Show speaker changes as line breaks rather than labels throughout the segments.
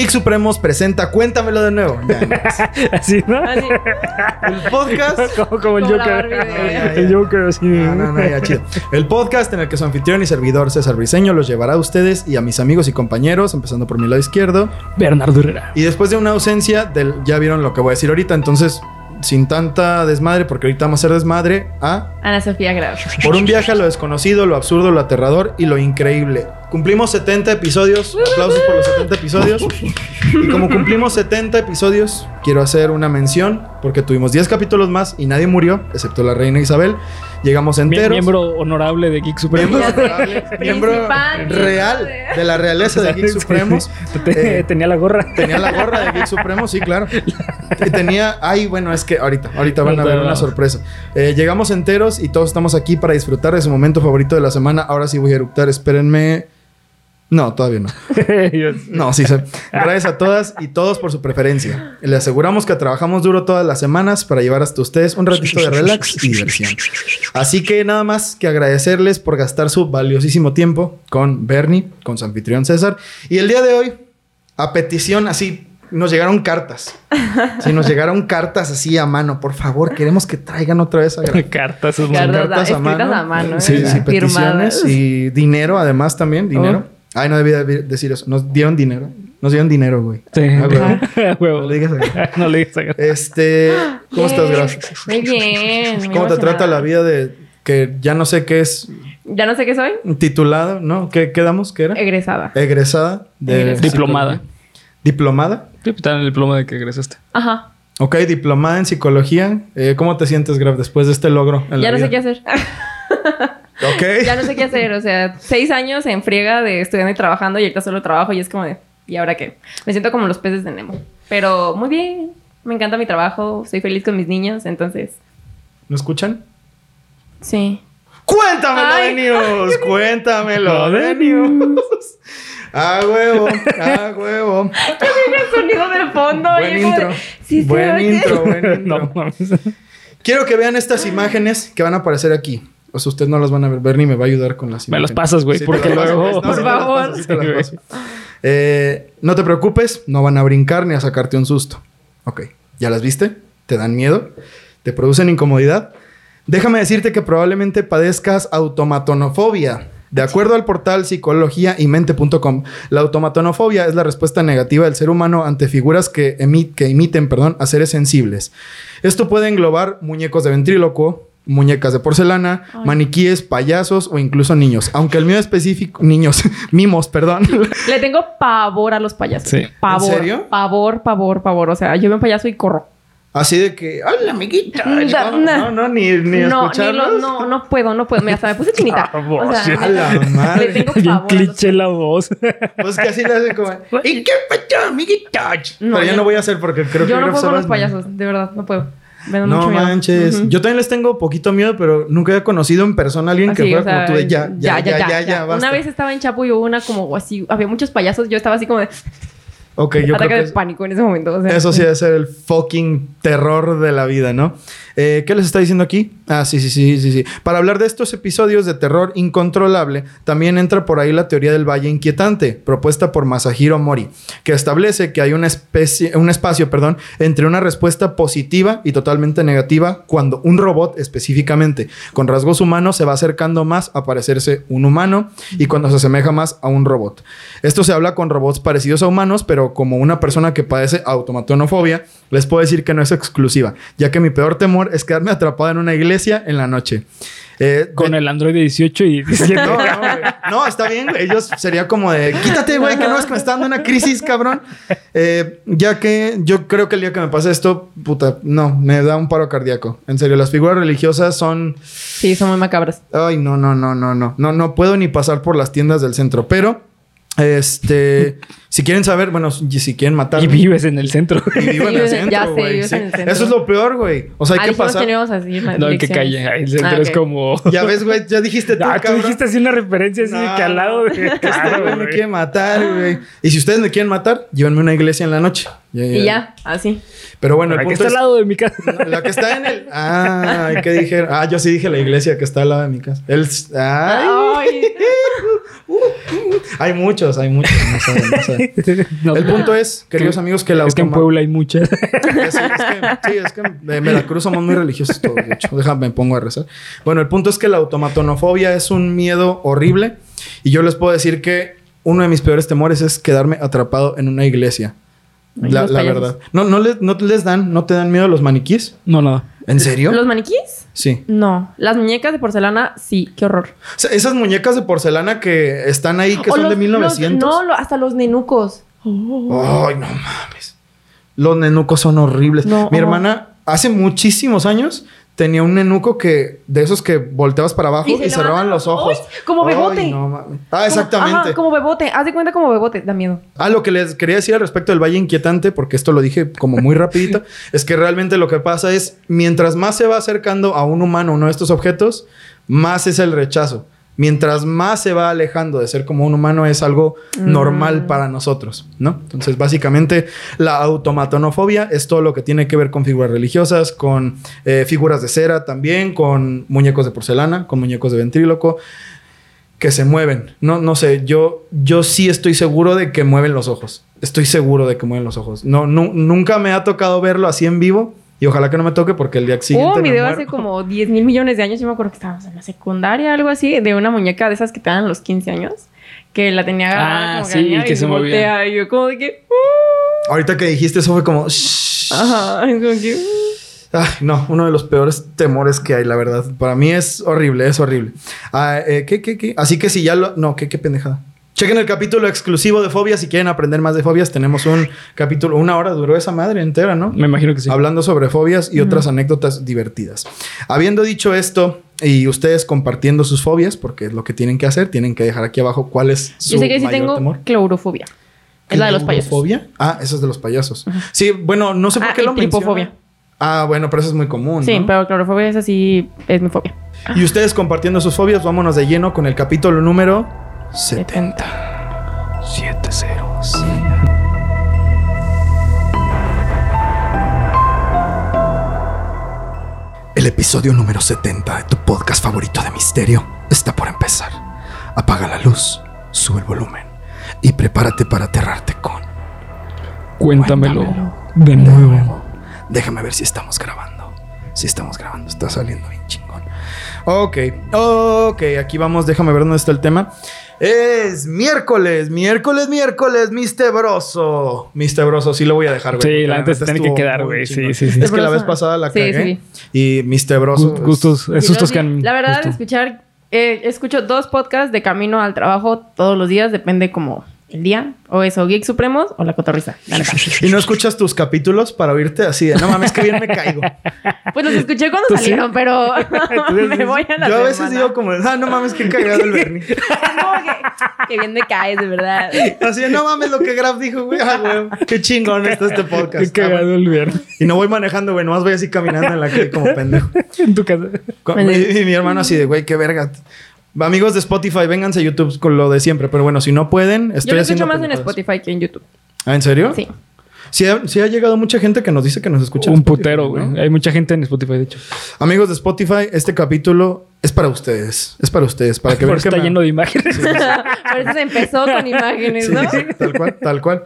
Geek Supremos presenta Cuéntamelo de nuevo. Ya, no.
Así, ¿no?
Así.
El podcast.
como, como el
Como
Joker. El Joker, así.
No, no, no, ya chido. El podcast en el que su anfitrión y servidor César Briseño los llevará a ustedes y a mis amigos y compañeros, empezando por mi lado izquierdo.
Bernardo Herrera.
Y después de una ausencia, del, ya vieron lo que voy a decir ahorita, entonces, sin tanta desmadre, porque ahorita vamos a hacer desmadre, a
Ana Sofía Grau.
por un viaje a lo desconocido, lo absurdo, lo aterrador y lo increíble. Cumplimos 70 episodios. Aplausos por los 70 episodios. Y como cumplimos 70 episodios, quiero hacer una mención porque tuvimos 10 capítulos más y nadie murió, excepto la reina Isabel. Llegamos enteros.
Miembro honorable de Geek Supremo.
Miembro, honorable, miembro real de la realeza de Geek Supremos. Eh,
Tenía la gorra.
Tenía la gorra de Geek Supremo, sí, claro. Y tenía. Ay, bueno, es que ahorita, ahorita van a ver una sorpresa. Eh, llegamos enteros y todos estamos aquí para disfrutar de su momento favorito de la semana. Ahora sí voy a eructar, espérenme. No, todavía no. No, sí sé. Gracias a todas y todos por su preferencia. Le aseguramos que trabajamos duro todas las semanas para llevar hasta ustedes un ratito de relax y diversión. Así que nada más que agradecerles por gastar su valiosísimo tiempo con Bernie, con su anfitrión César. Y el día de hoy, a petición así, nos llegaron cartas. Sí, nos llegaron cartas así a mano. Por favor, queremos que traigan otra vez a
Cartas. es
Cartas.
a mano.
a mano,
Sí,
¿eh?
sí, peticiones
Firmadas.
y dinero además también, dinero. Ay, no debía de- decir eso. Nos dieron dinero. Nos dieron dinero, güey.
Sí.
Ah, güey.
A huevo.
No le digas a-
No le digas a-
Este, ¿cómo estás. Graf?
Muy bien. muy
¿Cómo te trata la vida de que ya no sé qué es
Ya no sé qué soy.
titulado, ¿no? ¿Qué quedamos? ¿Qué era?
Egresada.
Egresada de
Egresada.
Diplomada.
Diplomada.
Sí, está en el diploma de que egresaste.
Ajá.
Ok, diplomada en psicología. Eh, ¿Cómo te sientes, Graf, después de este logro? en la
Ya no sé qué hacer.
Ok.
ya no sé qué hacer. O sea, seis años en friega de estudiando y trabajando y ahorita solo trabajo y es como de, ¿y ahora qué? Me siento como los peces de Nemo. Pero muy bien. Me encanta mi trabajo. Soy feliz con mis niños. Entonces,
¿No escuchan?
sí.
Cuéntamelo
Ay.
de news, cuéntamelo de news. A huevo, a huevo.
El sonido del fondo.
Buen
de,
intro.
Sí,
buen intro, buen intro.
No mames.
Quiero que vean estas imágenes que van a aparecer aquí. O sea, ustedes no las van a ver. Bernie me va a ayudar con las
Me
imágenes.
las pasas, güey,
te
porque luego-
Por favor.
Eh, no te preocupes, no van a brincar ni a sacarte un susto. Ok, ¿ya las viste? ¿Te dan miedo? ¿Te producen incomodidad? Déjame decirte que probablemente padezcas automatonofobia. De acuerdo al portal psicologiaymente.com, la automatonofobia es la respuesta negativa del ser humano ante figuras que, emi- que imiten perdón, a seres sensibles. Esto puede englobar muñecos de ventrílocuo, muñecas de porcelana,
Ay.
maniquíes, payasos o incluso niños. Aunque el mío específico, niños, mimos, perdón.
Le tengo pavor a los payasos.
Sí.
Pavor.
¿En serio?
Pavor, pavor, pavor. O sea, yo veo un payaso y corro.
Así de que, ¡hola, amiguita!
Da-
No, no, no, ni, ni
no, ni lo, no, no puedo, no puedo. Mira, hasta me puse chinita. O sea,
A la madre.
le tengo
Bien
pavor.
cliché la voz.
Pues que así le hacen como, ¿y qué pasó, amiguita?
No,
Pero ya
yo-
no voy a hacer porque creo que
Yo no puedo con los payasos, de verdad, no puedo. Me
No
mucho miedo.
manches. Yo también les tengo poquito miedo, pero nunca he conocido en persona a alguien que
Así,
fuera
o sea,
como tú de ya, ya, ya, ya, ya, basta.
Una vez estaba en Chapo y hubo una como así, había muchos payasos, yo estaba así como de
Ok, yo creo
ataque
que
de pánico en ese momento. o sea.
eso sí debe ser el fucking terror de la vida, ¿no? Eh, ¿Qué les está diciendo aquí? Ah, sí, sí, sí, sí, sí. Para hablar de estos episodios de terror incontrolable, también entra por ahí la teoría del valle inquietante, propuesta por Masahiro Mori, que establece que hay una especie, un espacio, perdón, entre una respuesta positiva y totalmente negativa cuando un robot específicamente con rasgos humanos se va acercando más a parecerse un humano y cuando se asemeja más a un robot. Esto se habla con robots parecidos a humanos, pero como una persona que padece automatonofobia, les puedo decir que no es exclusiva, ya que mi peor temor es quedarme atrapado en una iglesia en la noche. Eh,
Con
de-
el Android 18 y 17.
no, no, güey. No, está bien. Ellos sería como de quítate, güey, que no es que me está dando una crisis, cabrón. Eh, ya que yo creo que el día que me pase esto, puta, no, me da un paro cardíaco. En serio, las figuras religiosas son.
Sí, son muy macabras.
Ay, no, no, no, no, no. No, no puedo ni pasar por las tiendas del centro. Pero Este, si quieren saber, bueno, si si quieren matar.
Y vives en el centro.
Y vivo en el centro,
ya sé,
güey,
vives
sí.
en el centro.
Eso es lo peor, güey. O sea, hay
Ah,
que pasar.
que no
que calle. El centro
Ah,
es como.
Ya ves, güey, ya dijiste tú,
Ah, tú dijiste así una referencia así de
No,
que al lado de.
Que este
Claro,
güey me quiere matar, güey. Y si ustedes me quieren matar, llévenme a una iglesia en la noche.
Y ya, así.
Pero bueno, el
que
punto
está
es...
al lado de mi casa.
La que está en el... Ah, ¿qué dije? Ah, yo sí dije la iglesia que está al lado de mi casa. El... Ah,
Ay.
hay muchos, hay muchos. No saben, no saben.
No,
El punto es, queridos amigos, que la
Es que en Puebla hay muchas.
Es, es que, sí, es que en Veracruz somos muy religiosos todos, de hecho. Déjame, me pongo a rezar. Bueno, el punto es que la automatonofobia es un miedo horrible. Y yo les puedo decir que uno de mis peores temores es quedarme atrapado en una iglesia. La, la verdad. No, no, les, no les dan, no te dan miedo los maniquís.
No, nada.
¿En serio?
¿Los maniquís?
Sí.
No. Las muñecas de porcelana, sí. Qué horror.
O sea, esas muñecas de porcelana que están ahí, que
O
son
los-
de 1900.
los- no, hasta los nenucos.
Ay, no mames. Los nenucos son horribles.
No.
Mi hermana, hace muchísimos años, tenía un nenuco que... De esos que volteabas para abajo
Y
cerraban los ojos.
¡Ay! como
Ay,
bebote.
no. Ah,
Como-
exactamente.
Ajá, como bebote. Haz de cuenta como bebote. Da miedo.
Ah, lo que les quería decir al respecto del Valle Inquietante, porque esto lo dije como muy rapidito, es que realmente lo que pasa es, mientras más se va acercando a un humano uno de estos objetos, más es el rechazo. Mientras más se va alejando de ser como un humano, es algo normal para nosotros, ¿no? Entonces, básicamente, la automatonofobia es todo lo que tiene que ver con figuras religiosas, con eh, figuras de cera también, con muñecos de porcelana, con muñecos de ventríloco que se mueven. No, no sé, yo, yo sí estoy seguro de que mueven los ojos. Estoy seguro de que mueven los ojos. No, nu- nunca me ha tocado verlo así en vivo y ojalá que no me toque porque el día siguiente.
Hubo un
me
video
muero.
hace como 10 mil millones de años. Yo me acuerdo que estábamos en la secundaria, algo así, de una muñeca de esas que te dan a los 15 años. Que la tenía agarrada
Ah,
como
sí,
venía
que
y
se movía.
Y yo como de que...
Ahorita que dijiste eso fue como. "Shh".
Ajá. es como que...
Ay, no, uno de los peores temores que hay, la verdad. Para mí es horrible, es horrible. Ah, eh, ¿qué, qué, qué? Así que si ya lo. No, qué, qué pendejada. Chequen el capítulo exclusivo de fobias. Si quieren aprender más de fobias, tenemos un capítulo. Una hora duró esa madre entera, ¿no?
Me imagino que sí.
hablando sobre fobias y otras anécdotas divertidas. Habiendo dicho esto y ustedes compartiendo sus fobias, porque es lo que tienen que hacer, tienen que dejar aquí abajo cuál es su
Yo sé que sí
mayor
tengo
temor.
claurofobia. Es la de los payasos.
Ah, esa es de los payasos. Sí, bueno, no sé por
Ah,
qué
y
lo menciona.
tripofobia.
Ah, bueno, pero eso es muy común,
Sí,
¿no?
pero claurofobia es así, es mi fobia.
Y ustedes compartiendo sus fobias, vámonos de lleno con el capítulo número 70.
7 ceros.
El episodio número 70 de tu podcast favorito de misterio está por empezar. Apaga la luz, sube el volumen y prepárate para aterrarte con...
Cuéntamelo de nuevo.
Déjame ver si estamos grabando. Si estamos grabando, está saliendo bien chingón. Ok, ok, aquí vamos, déjame ver dónde está el tema. Es miércoles, miércoles, miércoles, mistebroso. Mistebroso, sí lo voy a dejar, güey.
Sí, la neta se tiene que quedar, güey. Sí, sí, sí.
Es que la vez pasada la
Sí,
cagué. Y mistebroso.
Gu- Gustos,
luego
que han.
La verdad, escuchar, eh, escucho dos podcasts de camino al trabajo todos los días, depende como el día, o eso, Geek Supremos o La Cotorrisa.
Y no escuchas tus capítulos para oírte así de no mames, que bien me caigo.
Pues los escuché cuando salieron, pero me voy a la
Yo a veces
semana.
digo como, ah, no mames, qué cagado el Bernie.
Como que, que bien me caes, de verdad.
Así de, no mames lo que Graf dijo, güey. Ah, güey, qué chingón está este podcast.
Qué
Ah,
cagado el viernes.
Y no voy manejando, güey. Nomás voy así caminando en la calle como pendejo.
en tu casa.
Con- y mi hermano así de, güey, qué verga. Amigos de Spotify, vénganse a YouTube con lo de siempre. Pero bueno, si no pueden, estoy
Yo lo escucho más en. Spotify que en YouTube.
¿Ah, en serio?
Sí.
Sí ha, sí ha llegado mucha gente que nos dice que nos escucha. en
Un
Spotify,
putero,
¿no?
güey. Hay mucha gente en Spotify, de hecho.
Amigos de Spotify, este capítulo es para ustedes. Es para ustedes. Para que
Por
vean
eso
que
está
me-
lleno de imágenes.
Por eso se empezó con imágenes,
Sí,
¿no?
sí, tal cual, tal cual.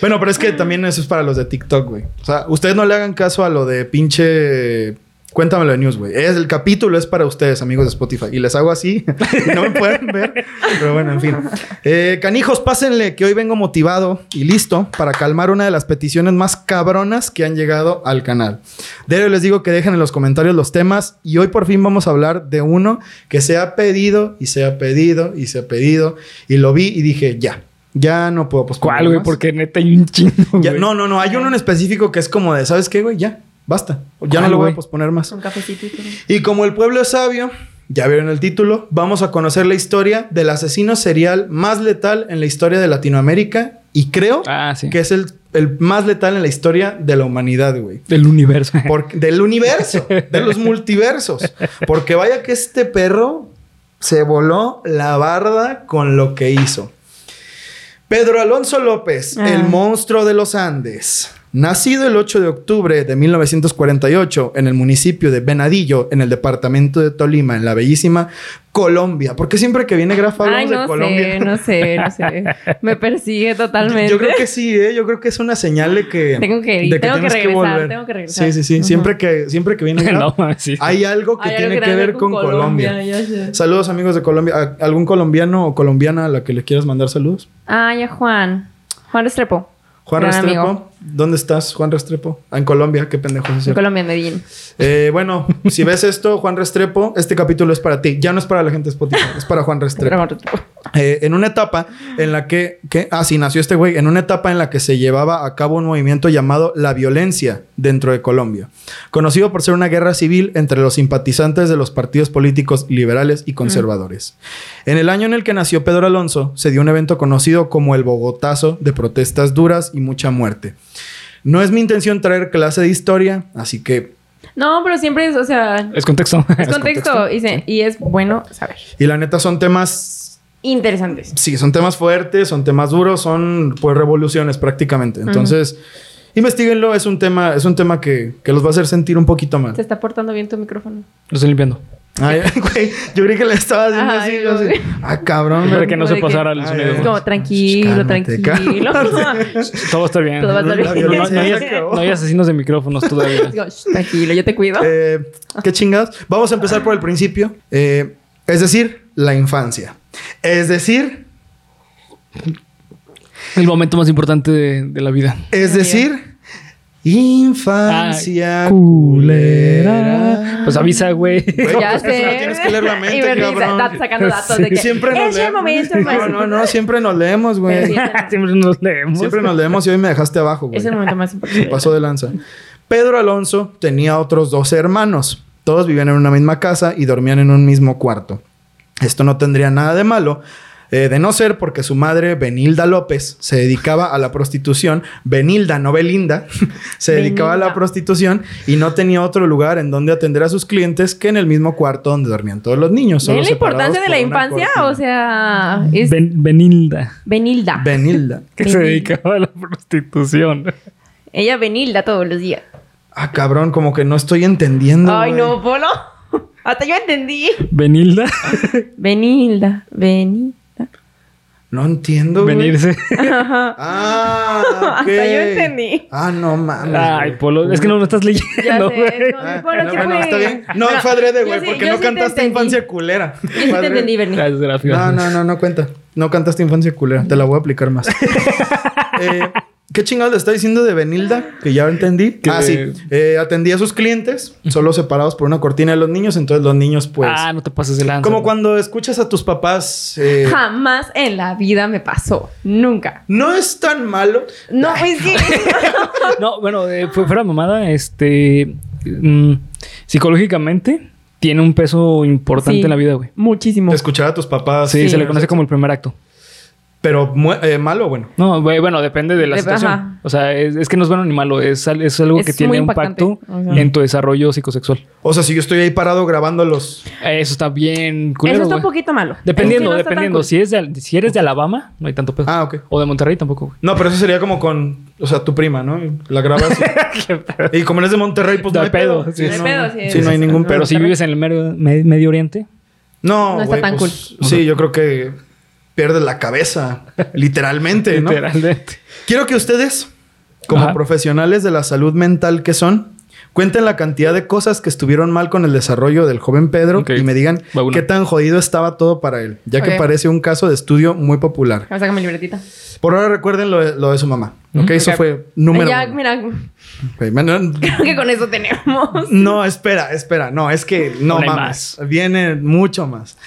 Bueno, pero es que también eso es para los de TikTok, güey. O sea, ustedes no le hagan caso a lo de pinche. Cuéntamelo de news, güey. Es el capítulo es para ustedes, amigos de Spotify. Y les hago así. y no me pueden ver. Pero bueno, en fin. Eh, canijos, pásenle que hoy vengo motivado y listo para calmar una de las peticiones más cabronas que han llegado al canal. De ello les digo que dejen en los comentarios los temas. Y hoy por fin vamos a hablar de uno que se ha pedido y se ha pedido y se ha pedido. Y lo vi y dije, ya. Ya no puedo posponer
¿Cuál, güey? Porque neta hay un chingo.
Ya- no, no, no. Hay uno en específico que es como de, ¿sabes qué, güey? Ya, basta. Ya no
¿Cuál,
lo voy a posponer más.
Un cafecito y
como el pueblo es sabio, ya vieron el título, vamos a conocer la historia del asesino serial más letal en la historia de Latinoamérica y creo
Ah, sí.
que es el, el más letal en la historia de la humanidad, güey.
Del universo.
Porque- del universo, de los multiversos. Porque vaya que este perro se voló la barda con lo que hizo. Pedro Alonso López,
Ah.
el monstruo de los Andes. Nacido el 8 de octubre de 1948 en el municipio de Venadillo, en el departamento de Tolima, en la bellísima Colombia. Porque siempre que viene Grafa
Ay,
hablamos de
no
Colombia.
sé, no sé, no sé. Me persigue totalmente.
Yo creo que sí, ¿eh? Yo creo que es una señal de que...
Tengo que ir,
de
tengo que regresar,
volver.
tengo que regresar.
Sí, sí, sí. Siempre que, siempre que viene Graf,
no, sí.
hay algo que
Hay
tiene
algo
que ver con Colombia.
ya sé.
Saludos amigos de Colombia. ¿A- ¿Algún colombiano o colombiana a la que le quieras mandar saludos?
Ah, ya Juan. Juan Restrepo.
Juan
Gran
Restrepo.
amigo.
¿Dónde estás, Juan Restrepo? Ah, en Colombia, qué pendejo es
En. Colombia, en Medellín.
Eh, bueno, si ves esto, Juan Restrepo, este capítulo es para ti. Ya no es para la gente de Spotify, es para Juan Restrepo. Eh, en una etapa en la que, que, ah, sí, nació este güey, en una etapa en la que se llevaba a cabo un movimiento llamado la violencia dentro de Colombia, conocido por ser una guerra civil entre los simpatizantes de los partidos políticos liberales y conservadores. En el año en el que nació Pedro Alonso, se dio un evento conocido como el Bogotazo de protestas duras y mucha muerte. No es mi intención traer clase de historia, así que...
No, pero siempre es, o sea,
Es contexto.
es contexto y, se- y es bueno saber.
Y la neta son temas
Interesantes.
Sí, son temas fuertes, son temas duros, son pues revoluciones prácticamente. Entonces, investiguenlo, es un tema, es un tema que, que los va a hacer sentir un poquito mal.
Te está portando bien tu micrófono.
Lo estoy limpiando.
Ay, güey, yo creí que le estaba haciendo así, yo así.
güey.
Ah, cabrón.
Para que no se pasara el
Ay,
sonido.
Es como tranquilo,
Cálmate,
tranquilo.
Todo va a estar bien.
Todo va a estar bien.
No, no, no hay, no asesinos de micrófonos todavía.
Digo, "Shh, tranquilo, yo te cuido.
Eh, ¿Qué chingados? Vamos a empezar por el principio. Eh, es decir, la infancia. Es decir,
El momento más importante de, de la vida.
es
Ay,
decir, infancia
Ay,
culera.
Pues avisa, güey.
Güey,
ya
pues que
sé.
no tienes que leer la mente,
y me
cabrón.
está sacando datos de que
Siempre nos
es el momento más
No, no, no, siempre nos leemos, güey.
Siempre nos leemos.
Siempre nos leemos y hoy me dejaste abajo, güey.
Es el momento más importante.
Pasó de lanza. Pedro Alonso tenía otros dos hermanos. Todos vivían en una misma casa y dormían en un mismo cuarto. Esto no tendría nada de malo, eh, de no ser porque su madre, Benilda López, se dedicaba a la prostitución. Benilda, no Belinda, se dedicaba a la
Benilda.
prostitución y no tenía otro lugar en donde atender a sus clientes que en el mismo cuarto donde dormían todos los niños.
¿Ven la importancia de la infancia?
cortina.
O sea, es
Ben- Benilda.
Benilda.
Benilda.
Que se
Benilda.
dedicaba a la prostitución.
Ella Benilda todos los días.
Ah, cabrón, como que no estoy entendiendo.
Ay, no, Polo. Hasta yo entendí.
Benilda.
Benilda, Benilda.
No entiendo. güey.
Venirse.
Ah, ok.
Hasta yo entendí.
Ah, no mames.
Ay. Polo. Es que no lo estás
Ya
leyendo,
sé,
güey.
no,
Ah,
Polo,
no, está bien. No, fue adrede, güey, porque no
sí
cantaste infancia culera.
Yo sí te entendí, Bernie.
Gracias, gracias.
No, no, no, no cuenta. No cantaste infancia culera. Te la voy a aplicar más. Eh, ¿Qué chingados le está diciendo de Benilda? Que ya entendí.
Que-
Ah, sí. Eh, atendía a sus clientes, solo separados por una cortina de los niños. Entonces los niños, pues...
ah, no te pases de lanza.
como cuando escuchas a tus papás... eh,
Jamás en la vida me pasó. Nunca.
no es tan malo.
No, es que...
No, bueno, eh, fu- fuera mamada, este. mm, psicológicamente tiene un peso importante
Sí.
en la vida, güey.
Muchísimo.
Escuchar a tus papás.
Sí,
Sí.
se le conoce como el primer acto.
Pero eh, malo o bueno.
No, bueno, depende de la
De-
situación.
ajá.
O sea, es, es que no es bueno ni malo, es, es algo
Es
que tiene un
Ajá.
en tu desarrollo psicosexual.
O sea, si yo estoy ahí parado grabando los...
Eso está bien culero,
Eso está un poquito malo.
Dependiendo,
sí no
dependiendo.
cool.
Si, es de, si eres de Alabama, no hay tanto peso.
Ah, ok.
O de Monterrey tampoco, güey.
No, pero eso sería como con... O sea, tu prima, ¿no? La grabas y... y como eres de Monterrey, pues no hay
pedo,
pedo.
sí.
No pedo, sí,
sí, no hay ningún pedo.
Pero si vives en el medio, me- Medio Oriente,
No,
No está tan
pues, Sí, yo creo que pierdes la cabeza. literalmente, ¿no?
literalmente.
Quiero que ustedes, como
Ajá.
profesionales de la salud mental que son, cuenten la cantidad de cosas que estuvieron mal con el desarrollo del joven Pedro y me digan qué tan jodido estaba todo para él, ya que parece un caso de estudio muy popular.
Vamos a sacar mi libretita.
Por ahora recuerden lo de, lo de su mamá. ¿ok? Eso
Ok.
fue número
ya,
uno.
mira,
man,
creo que con eso tenemos.
No, espera, espera. No, es que no mames. Viene mucho más.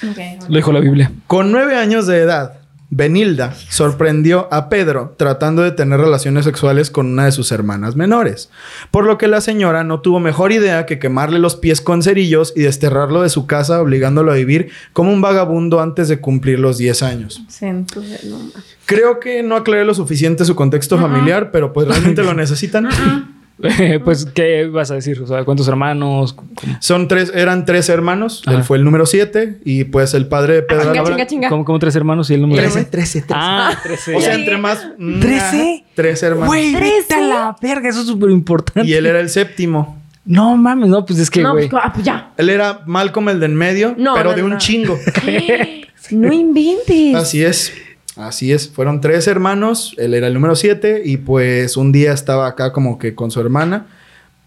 Lo dijo la Biblia.
Con nueve años de edad, Benilda sorprendió a Pedro tratando de tener relaciones sexuales con una de sus hermanas menores, por lo que la señora no tuvo mejor idea que quemarle los pies con cerillos y desterrarlo de su casa obligándolo a vivir como un vagabundo antes de cumplir los 10 años. Creo que no aclaré lo suficiente su contexto familiar, pero pues realmente lo necesitan.
pues, ¿qué vas a decir? O sea, ¿cuántos hermanos? ¿Cómo?
Son tres, eran tres hermanos.
Ajá.
Él fue el número siete y pues el padre de Pedro.
Chinga,
Alvarado-
chinga, chinga.
¿Cómo, cómo tres hermanos y el número?
Trece, trece, trece.
Ah, 13.
O sea, entre más.
¿Trece?
Tres hermanos.
Güey, vete a la verga, eso es súper importante.
Y él era el séptimo.
No mames, no, pues es que,
no,
güey.
pues, ah, pues ya.
Él era Malcolm el de en medio,
No,
pero
no,
de
no,
un
no.
chingo.
No inventes.
Así es. Así es. Fueron tres hermanos. Él era el número siete. Y pues un día estaba acá como que con su hermana.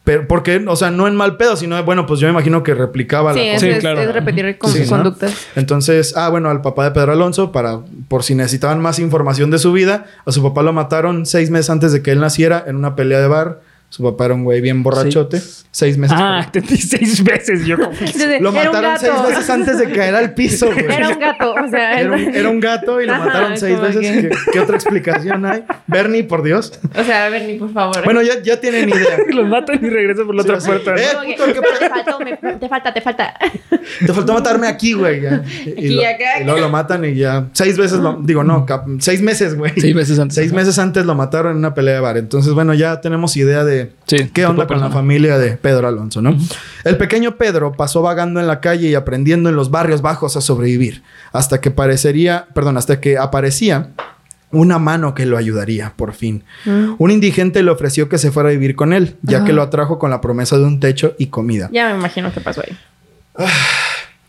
Pero, porque, o sea, no en mal pedo, sino, bueno, pues yo me imagino que replicaba
Sí,
la cosa.
Sí,
es,
claro.
es repetir con
Sí,
sus
¿no?
conductas.
Entonces, ah, bueno, al papá de Pedro Alonso, para, por si necesitaban más información de su vida, a su papá lo mataron seis meses antes de que él naciera en una pelea de bar. Su papá era un güey bien borrachote. Seis meses.
Ah, entendí seis veces yo.
Entonces,
Lo mataron seis veces antes de caer al piso, güey.
Era un gato, o sea,
Era un, era un gato y lo
Ajá,
mataron seis veces.
que-
¿Qué, qué otra explicación hay? Bernie, por Dios.
O sea, Bernie, por favor.
Bueno, ya, ya tienen idea.
Los matan y regresan por la otra puerta.
eh,
Como que,
puto, ¿qué
pero
pe-
te faltó, me- te falta, te falta.
Te faltó matarme aquí, güey. ya. Y,
Aquí,
lo-
acá.
y luego lo matan y ya. Seis veces lo. Digo, no, cap- seis meses, güey.
Seis veces antes.
Seis meses antes lo mataron en una pelea de bar. Entonces, bueno, ya tenemos idea de
Sí,
qué onda con la familia de Pedro Alonso, ¿no? El pequeño Pedro pasó vagando en la calle y aprendiendo en los barrios bajos a sobrevivir. Hasta que parecería, perdón, hasta que aparecía una mano que lo ayudaría, por fin. Un indigente le ofreció que se fuera a vivir con él, ya que lo atrajo con la promesa de un techo y comida.
Ya me imagino qué pasó ahí.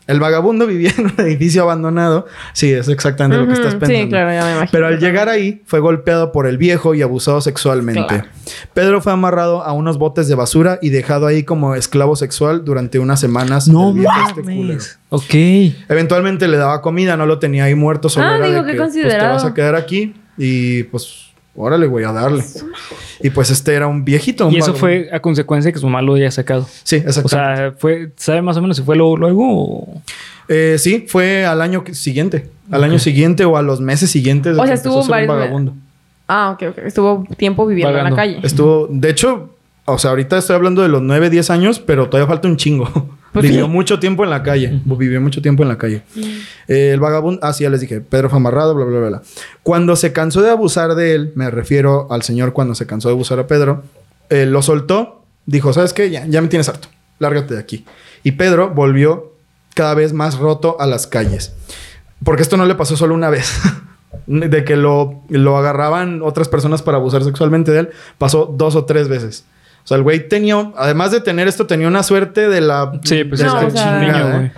El vagabundo vivía en un edificio abandonado. Sí, es exactamente lo que estás pensando.
Sí, claro, ya me imagino.
Pero al llegar ahí, fue golpeado por el viejo y abusado sexualmente.
Claro.
Pedro fue amarrado a unos botes de basura y dejado ahí como esclavo sexual durante unas semanas.
No
este
mames. Ok.
Eventualmente le daba comida, no lo tenía ahí muerto. Solo
Ah,
era
digo,
de
qué
que, pues, te vas a quedar aquí y pues, órale, güey, a darle. Y pues este era un viejito. un
Y eso fue a consecuencia de que su mamá lo haya sacado.
Sí, exacto.
O sea, fue, ¿sabe más o menos si fue luego? luego o-
Eh, sí, fue al año siguiente. Al año siguiente o a los meses siguientes. de
O sea, estuvo
a ser un vagabundo.
Ah, ok, ok. Estuvo tiempo viviendo en la calle.
Estuvo, de hecho, o sea, ahorita estoy hablando de los 9, 10 años, pero todavía falta un chingo.
Pues
Vivió
sí.
mucho tiempo en la calle. Vivió mucho tiempo en la calle. Eh, el vagabundo, ah, sí, ya les dije, Pedro fue amarrado, bla, bla, bla, bla. Cuando se cansó de abusar de él, me refiero al señor cuando se cansó de abusar a Pedro, eh, lo soltó, dijo, ¿sabes qué? Ya, ya me tienes harto, lárgate de aquí. Y Pedro volvió cada vez más roto a las calles. Porque esto no le pasó solo una vez. de que lo, lo agarraban otras personas para abusar sexualmente de él, pasó dos o tres veces. O sea, el güey tenía, además de tener esto, tenía una suerte de la,
Sí, pues
de
es
No,
la
o sea-
niño,
chingada. ¿eh?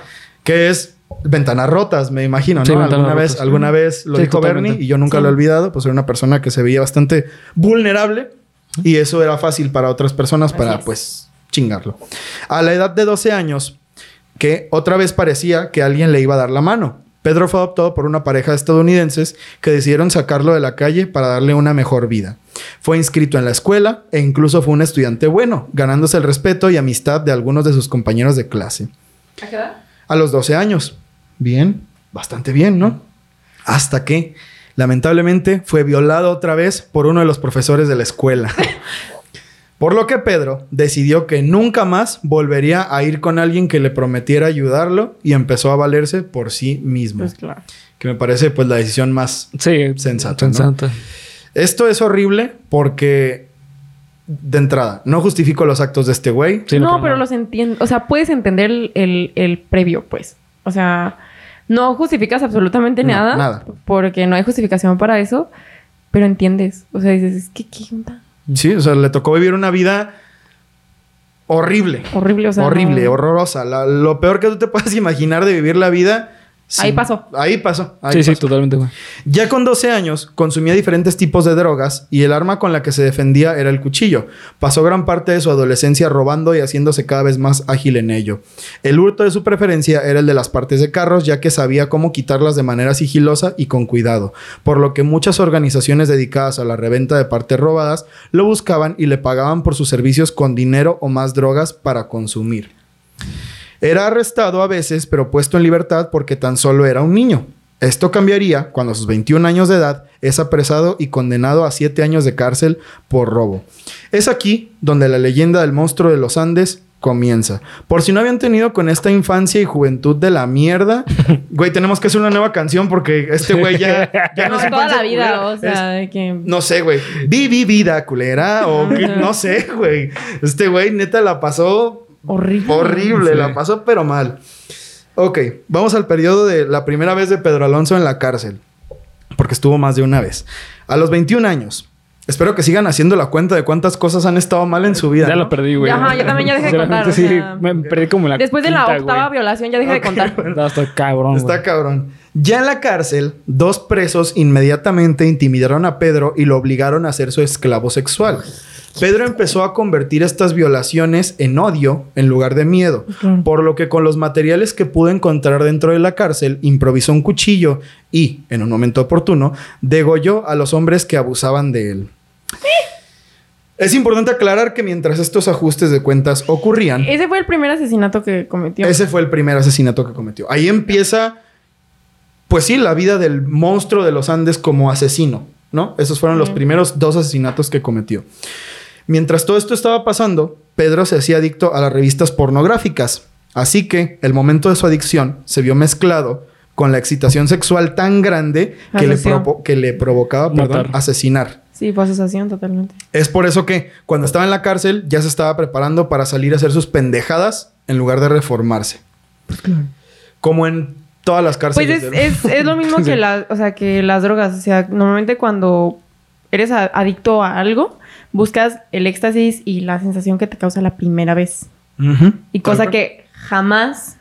que es ventanas rotas, me imagino, ¿no?
Sí,
alguna vez,
rotas.
alguna vez lo
Sí,
dijo
totalmente.
Bernie y yo nunca lo he olvidado, pues era una persona que se veía bastante vulnerable y eso era fácil para otras personas para
Así es.
pues chingarlo. A la edad de 12 años, que otra vez parecía que alguien le iba a dar la mano. Pedro fue adoptado por una pareja de estadounidenses que decidieron sacarlo de la calle para darle una mejor vida. Fue inscrito en la escuela e incluso fue un estudiante bueno, ganándose el respeto y amistad de algunos de sus compañeros de clase.
¿A qué edad?
A los 12 años. Bien, bastante bien, ¿no? Hasta que, lamentablemente, fue violado otra vez por uno de los profesores de la escuela. Por lo que Pedro decidió que nunca más volvería a ir con alguien que le prometiera ayudarlo y empezó a valerse por sí mismo.
Pues claro.
Que me parece pues la decisión más...
Sí,
sensato. Esto es horrible porque, de entrada, no justifico los actos de este güey.
Sí,
no, pero los entiendo. O sea, puedes entender el, el- el previo, pues. O sea, no justificas absolutamente
No,
nada.
nada.
Porque no hay justificación para eso. Pero entiendes. O sea, dices, es que qué onda?
Sí, o sea, le tocó vivir una vida horrible.
Horrible, o sea.
horrible,
no-
horrorosa. La- lo peor que tú te puedes imaginar de vivir la vida.
Ahí pasó.
Ahí pasó. ahí
Sí, sí, totalmente, güey.
Ya con 12 años consumía diferentes tipos de drogas y el arma con la que se defendía era el cuchillo. Pasó gran parte de su adolescencia robando y haciéndose cada vez más ágil en ello. El hurto de su preferencia era el de las partes de carros ya que sabía cómo quitarlas de manera sigilosa y con cuidado, por lo que muchas organizaciones dedicadas a la reventa de partes robadas lo buscaban y le pagaban por sus servicios con dinero o más drogas para consumir. Era arrestado a veces, pero puesto en libertad porque tan solo era un niño. Esto cambiaría cuando a sus 21 años de edad es apresado y condenado a 7 años de cárcel por robo. Es aquí donde la leyenda del monstruo de los Andes comienza. Por si no habían tenido con esta infancia y juventud de la mierda, güey, tenemos que hacer una nueva canción porque este güey ya, ya
No,
es
toda la vida,
culera.
o sea,
Es-
de que...
no sé, güey. Vivi vida culera o no sé, güey. Este güey neta la pasó
Horrible.
horrible,
Sí.
la pasó pero mal. Ok, vamos al periodo de la primera vez de Pedro Alonso en la cárcel, porque estuvo más de una vez. A los 21 años. Espero que sigan haciendo la cuenta de cuántas cosas han estado mal en su vida.
Ya
¿no?
la perdí, güey.
Ajá, yo también ya dejé de contar,
Sí, me perdí como la
Después de la octava
güey.
violación ya dejé de contar.
No, está cabrón,
Está
güey.
cabrón. Ya en la cárcel, dos presos inmediatamente intimidaron a Pedro y lo obligaron a ser su esclavo sexual. Pedro empezó a convertir estas violaciones en odio en lugar de miedo, por lo que con los materiales que pudo encontrar dentro de la cárcel, improvisó un cuchillo y, en un momento oportuno, degolló a los hombres que abusaban de él. Es importante aclarar que mientras estos ajustes de cuentas ocurrían,
Ese fue el primer asesinato que cometió.
ese fue el primer asesinato que cometió. Ahí empieza, pues sí, la vida del monstruo de los Andes como asesino, ¿no? Esos fueron los primeros dos asesinatos que cometió. Mientras todo esto estaba pasando, Pedro se hacía adicto a las revistas pornográficas. Así que el momento de su adicción se vio mezclado con la excitación sexual tan grande que, le,
Asesino.
provo- que le provocaba perdón, asesinar.
Sí, fue asociación totalmente.
Es por eso que cuando estaba en la cárcel ya se estaba preparando para salir a hacer sus pendejadas en lugar de reformarse. Como en todas las
Pues
cárceles.
es,
del-
es, es lo mismo
Sí.
que, la, o sea, que las drogas. O sea, normalmente cuando eres a- adicto a algo, buscas el éxtasis y la sensación que te causa la primera vez. Y cosa que jamás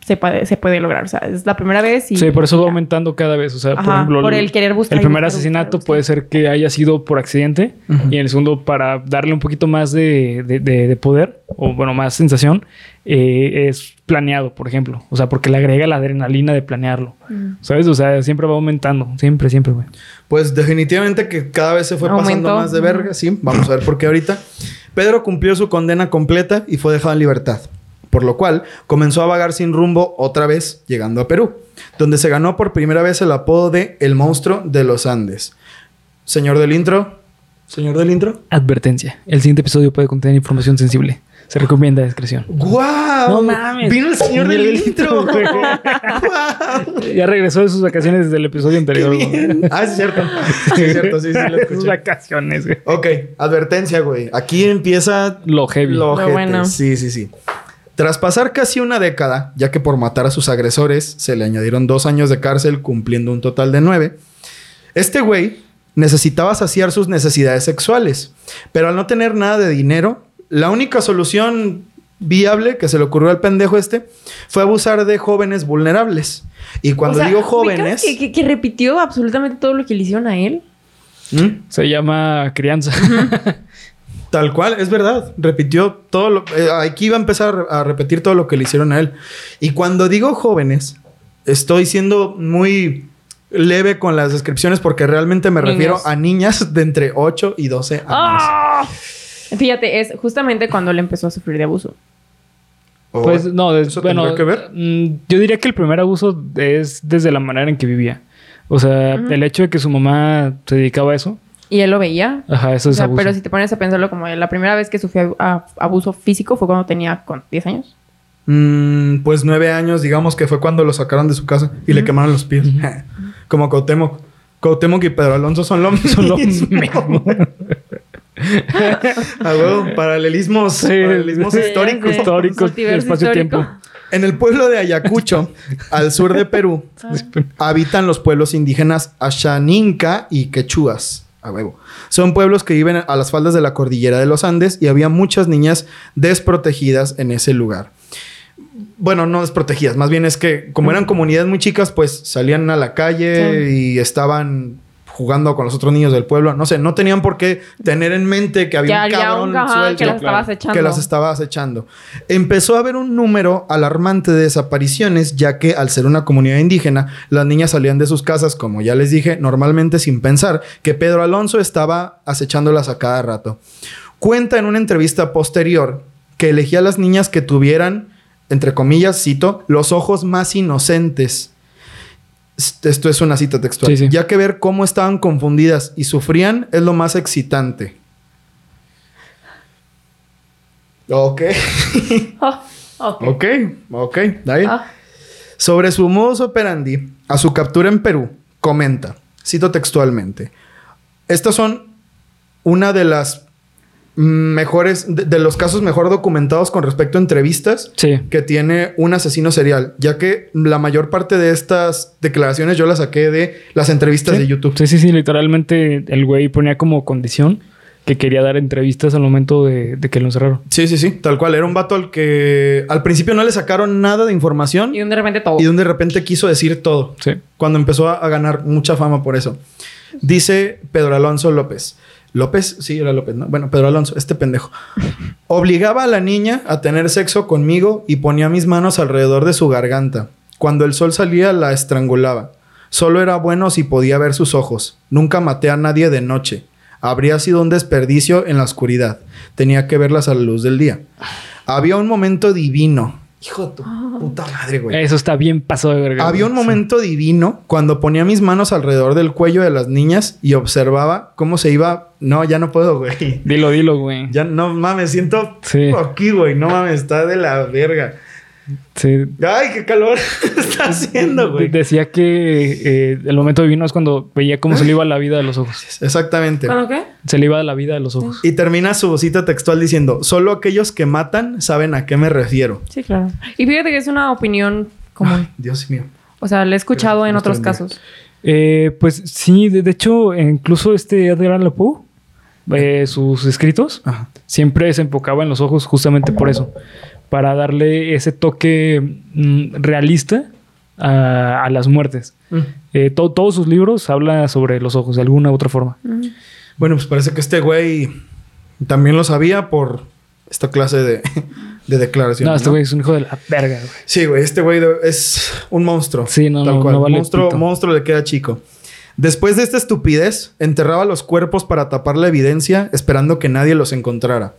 se puede, se puede lograr. O sea, es la primera vez y...
Sí, por eso va aumentando cada vez. O sea, por ejemplo,
por el querer buscar
El
y
primer
buscar,
asesinato
buscar, buscar.
puede ser que haya sido por accidente.
Ujú.
Y en el segundo, para darle un poquito más de, de- de- de poder, o bueno, más sensación, eh, es planeado, por ejemplo. O sea, porque le agrega la adrenalina de planearlo.
Mm.
¿Sabes? O sea, siempre va aumentando. Siempre, siempre, güey.
Pues definitivamente que cada vez se fue pasando más de verga, sí. Vamos a ver por qué ahorita. Pedro cumplió su condena completa y fue dejado en libertad. Por lo cual comenzó a vagar sin rumbo otra vez, llegando a Perú, donde se ganó por primera vez el apodo de El monstruo de los Andes. Señor del intro. Señor del intro.
Advertencia. El siguiente episodio puede contener información sensible. Se recomienda discreción.
¡Guau!
No mames.
Vino el señor del
del
intro.
intro, güey.
¡Guau!
Ya regresó de sus vacaciones desde el episodio anterior.
Ah, es cierto. Sí, es cierto. Sí, sí, lo
Sus
escuché.
vacaciones, güey.
Ok, advertencia, güey. Aquí empieza
Lo heavy.
lo
Lo bueno.
Sí, sí, sí. Tras pasar casi una década, ya que por matar a sus agresores se le añadieron dos años de cárcel, cumpliendo un total de nueve, este güey necesitaba saciar sus necesidades sexuales. Pero al no tener nada de dinero, la única solución viable que se le ocurrió al pendejo este fue abusar de jóvenes vulnerables. Y cuando
O sea,
digo
¿ubicas
jóvenes...
Que, que- que repitió absolutamente todo lo que le hicieron a él.
¿Mm?
Se llama crianza.
Tal cual, es verdad. Repitió todo lo... eh, aquí iba a empezar a repetir todo lo que le hicieron a él. Y cuando digo jóvenes, estoy siendo muy leve con las descripciones porque realmente me refiero a niñas de entre 8 y 12 años.
¡Ah! Fíjate, es justamente cuando él empezó a sufrir de abuso.
O-
Pues no, des-
¿Eso
bueno,
que ver?
mm, yo diría que el primer abuso es desde la manera en que vivía. O sea, el hecho de que su mamá se dedicaba a eso,
Y él lo veía.
ajá, eso
O
es
sea,
abuso.
pero si te pones a pensarlo como la primera vez que sufrió abuso físico fue cuando tenía con 10 años.
Mm, pues 9 años, digamos que fue cuando lo sacaron de su casa y le quemaron los pies. Como Cuauhtémoc. Cuauhtémoc y Pedro Alonso son lo, son lo mismo. A huevo, paralelismos,
Sí,
paralelismos
sí,
históricos.
históricos, espacio-tiempo.
En el pueblo de Ayacucho, al sur de Perú, habitan los pueblos indígenas Ashaninka y Quechuas. A huevo. Son pueblos que viven a las faldas de la cordillera de los Andes y había muchas niñas desprotegidas en ese lugar. Bueno, no desprotegidas, más bien es que como eran comunidades muy chicas, pues salían a la calle y estaban jugando con los otros niños del pueblo. No sé, no tenían por qué tener en mente que había
Que
un cabrón
un ajá,
suelto
que las
claro.
que las estaba acechando. Empezó a haber un número alarmante de desapariciones, ya que al ser una comunidad indígena, las niñas salían de sus casas, como ya les dije, normalmente sin pensar que Pedro Alonso estaba acechándolas a cada rato. Cuenta en una entrevista posterior que elegía a las niñas que tuvieran, entre comillas, cito, los ojos más inocentes. Esto es una cita textual.
Sí, sí.
Ya que ver cómo estaban confundidas y sufrían es lo más excitante. Ok.
Oh, ok.
ok.
Ah,
Sobre su modus operandi a su captura en Perú, comenta, cito textualmente, estas son una de las mejores, de, de los casos mejor documentados con respecto a entrevistas
Sí.
que tiene un asesino serial, ya que la mayor parte de estas declaraciones yo las saqué de las entrevistas
Sí.
de YouTube.
Sí, sí, sí. Literalmente el güey ponía como condición que quería dar entrevistas al momento de, de que lo encerraron.
Sí, sí, sí, tal cual. Era un vato al que al principio no le sacaron nada de información
y de repente todo.
y de repente quiso decir todo.
Sí.
cuando empezó a, a ganar mucha fama por eso. Dice Pedro Alonso López. López, sí, era López, ¿no? Bueno, Pedro Alonso, este pendejo. Obligaba a la niña a tener sexo conmigo y ponía mis manos alrededor de su garganta. Cuando el sol salía, la estrangulaba. Solo era bueno si podía ver sus ojos. Nunca maté a nadie de noche. Habría sido un desperdicio en la oscuridad. Tenía que verlas a la luz del día. Había un momento divino. Hijo de tu puta madre, güey.
Eso está bien pasado de verga.
Había un momento divino cuando ponía mis manos alrededor del cuello de las niñas y observaba cómo se iba. No, ya no puedo, güey.
Dilo, dilo, güey.
Ya no mames, siento
Sí.
aquí, güey. No mames, está de la verga.
Sí.
Ay, qué calor está haciendo, güey.
Decía que eh, el momento divino es cuando veía cómo se le iba la vida de los ojos.
Exactamente.
¿Cuándo qué?
Se le iba la vida de los ojos.
Y termina su cita textual diciendo: Solo aquellos que matan saben a qué me refiero.
Sí, claro. Y fíjate que es una opinión común.
Ay, Dios mío.
O sea, la he escuchado en otros casos.
Eh, pues sí, de, de hecho, incluso este Edgar Allan Poe, eh, sus escritos,
Ajá.
siempre se enfocaba en los ojos justamente por eso. Para darle ese toque mm, realista a, a las muertes.
Mm.
Eh, to- todos sus libros hablan sobre los ojos de alguna u otra forma.
Bueno, pues parece que este güey también lo sabía por esta clase de, de declaraciones.
No, este güey es un hijo de la verga, güey.
Sí, güey, este güey es un monstruo.
Sí, no,
Tal
no,
cual.
no vale
monstruo,
pito.
monstruo le queda chico. Después de esta estupidez, enterraba los cuerpos para tapar la evidencia, esperando que nadie los encontrara.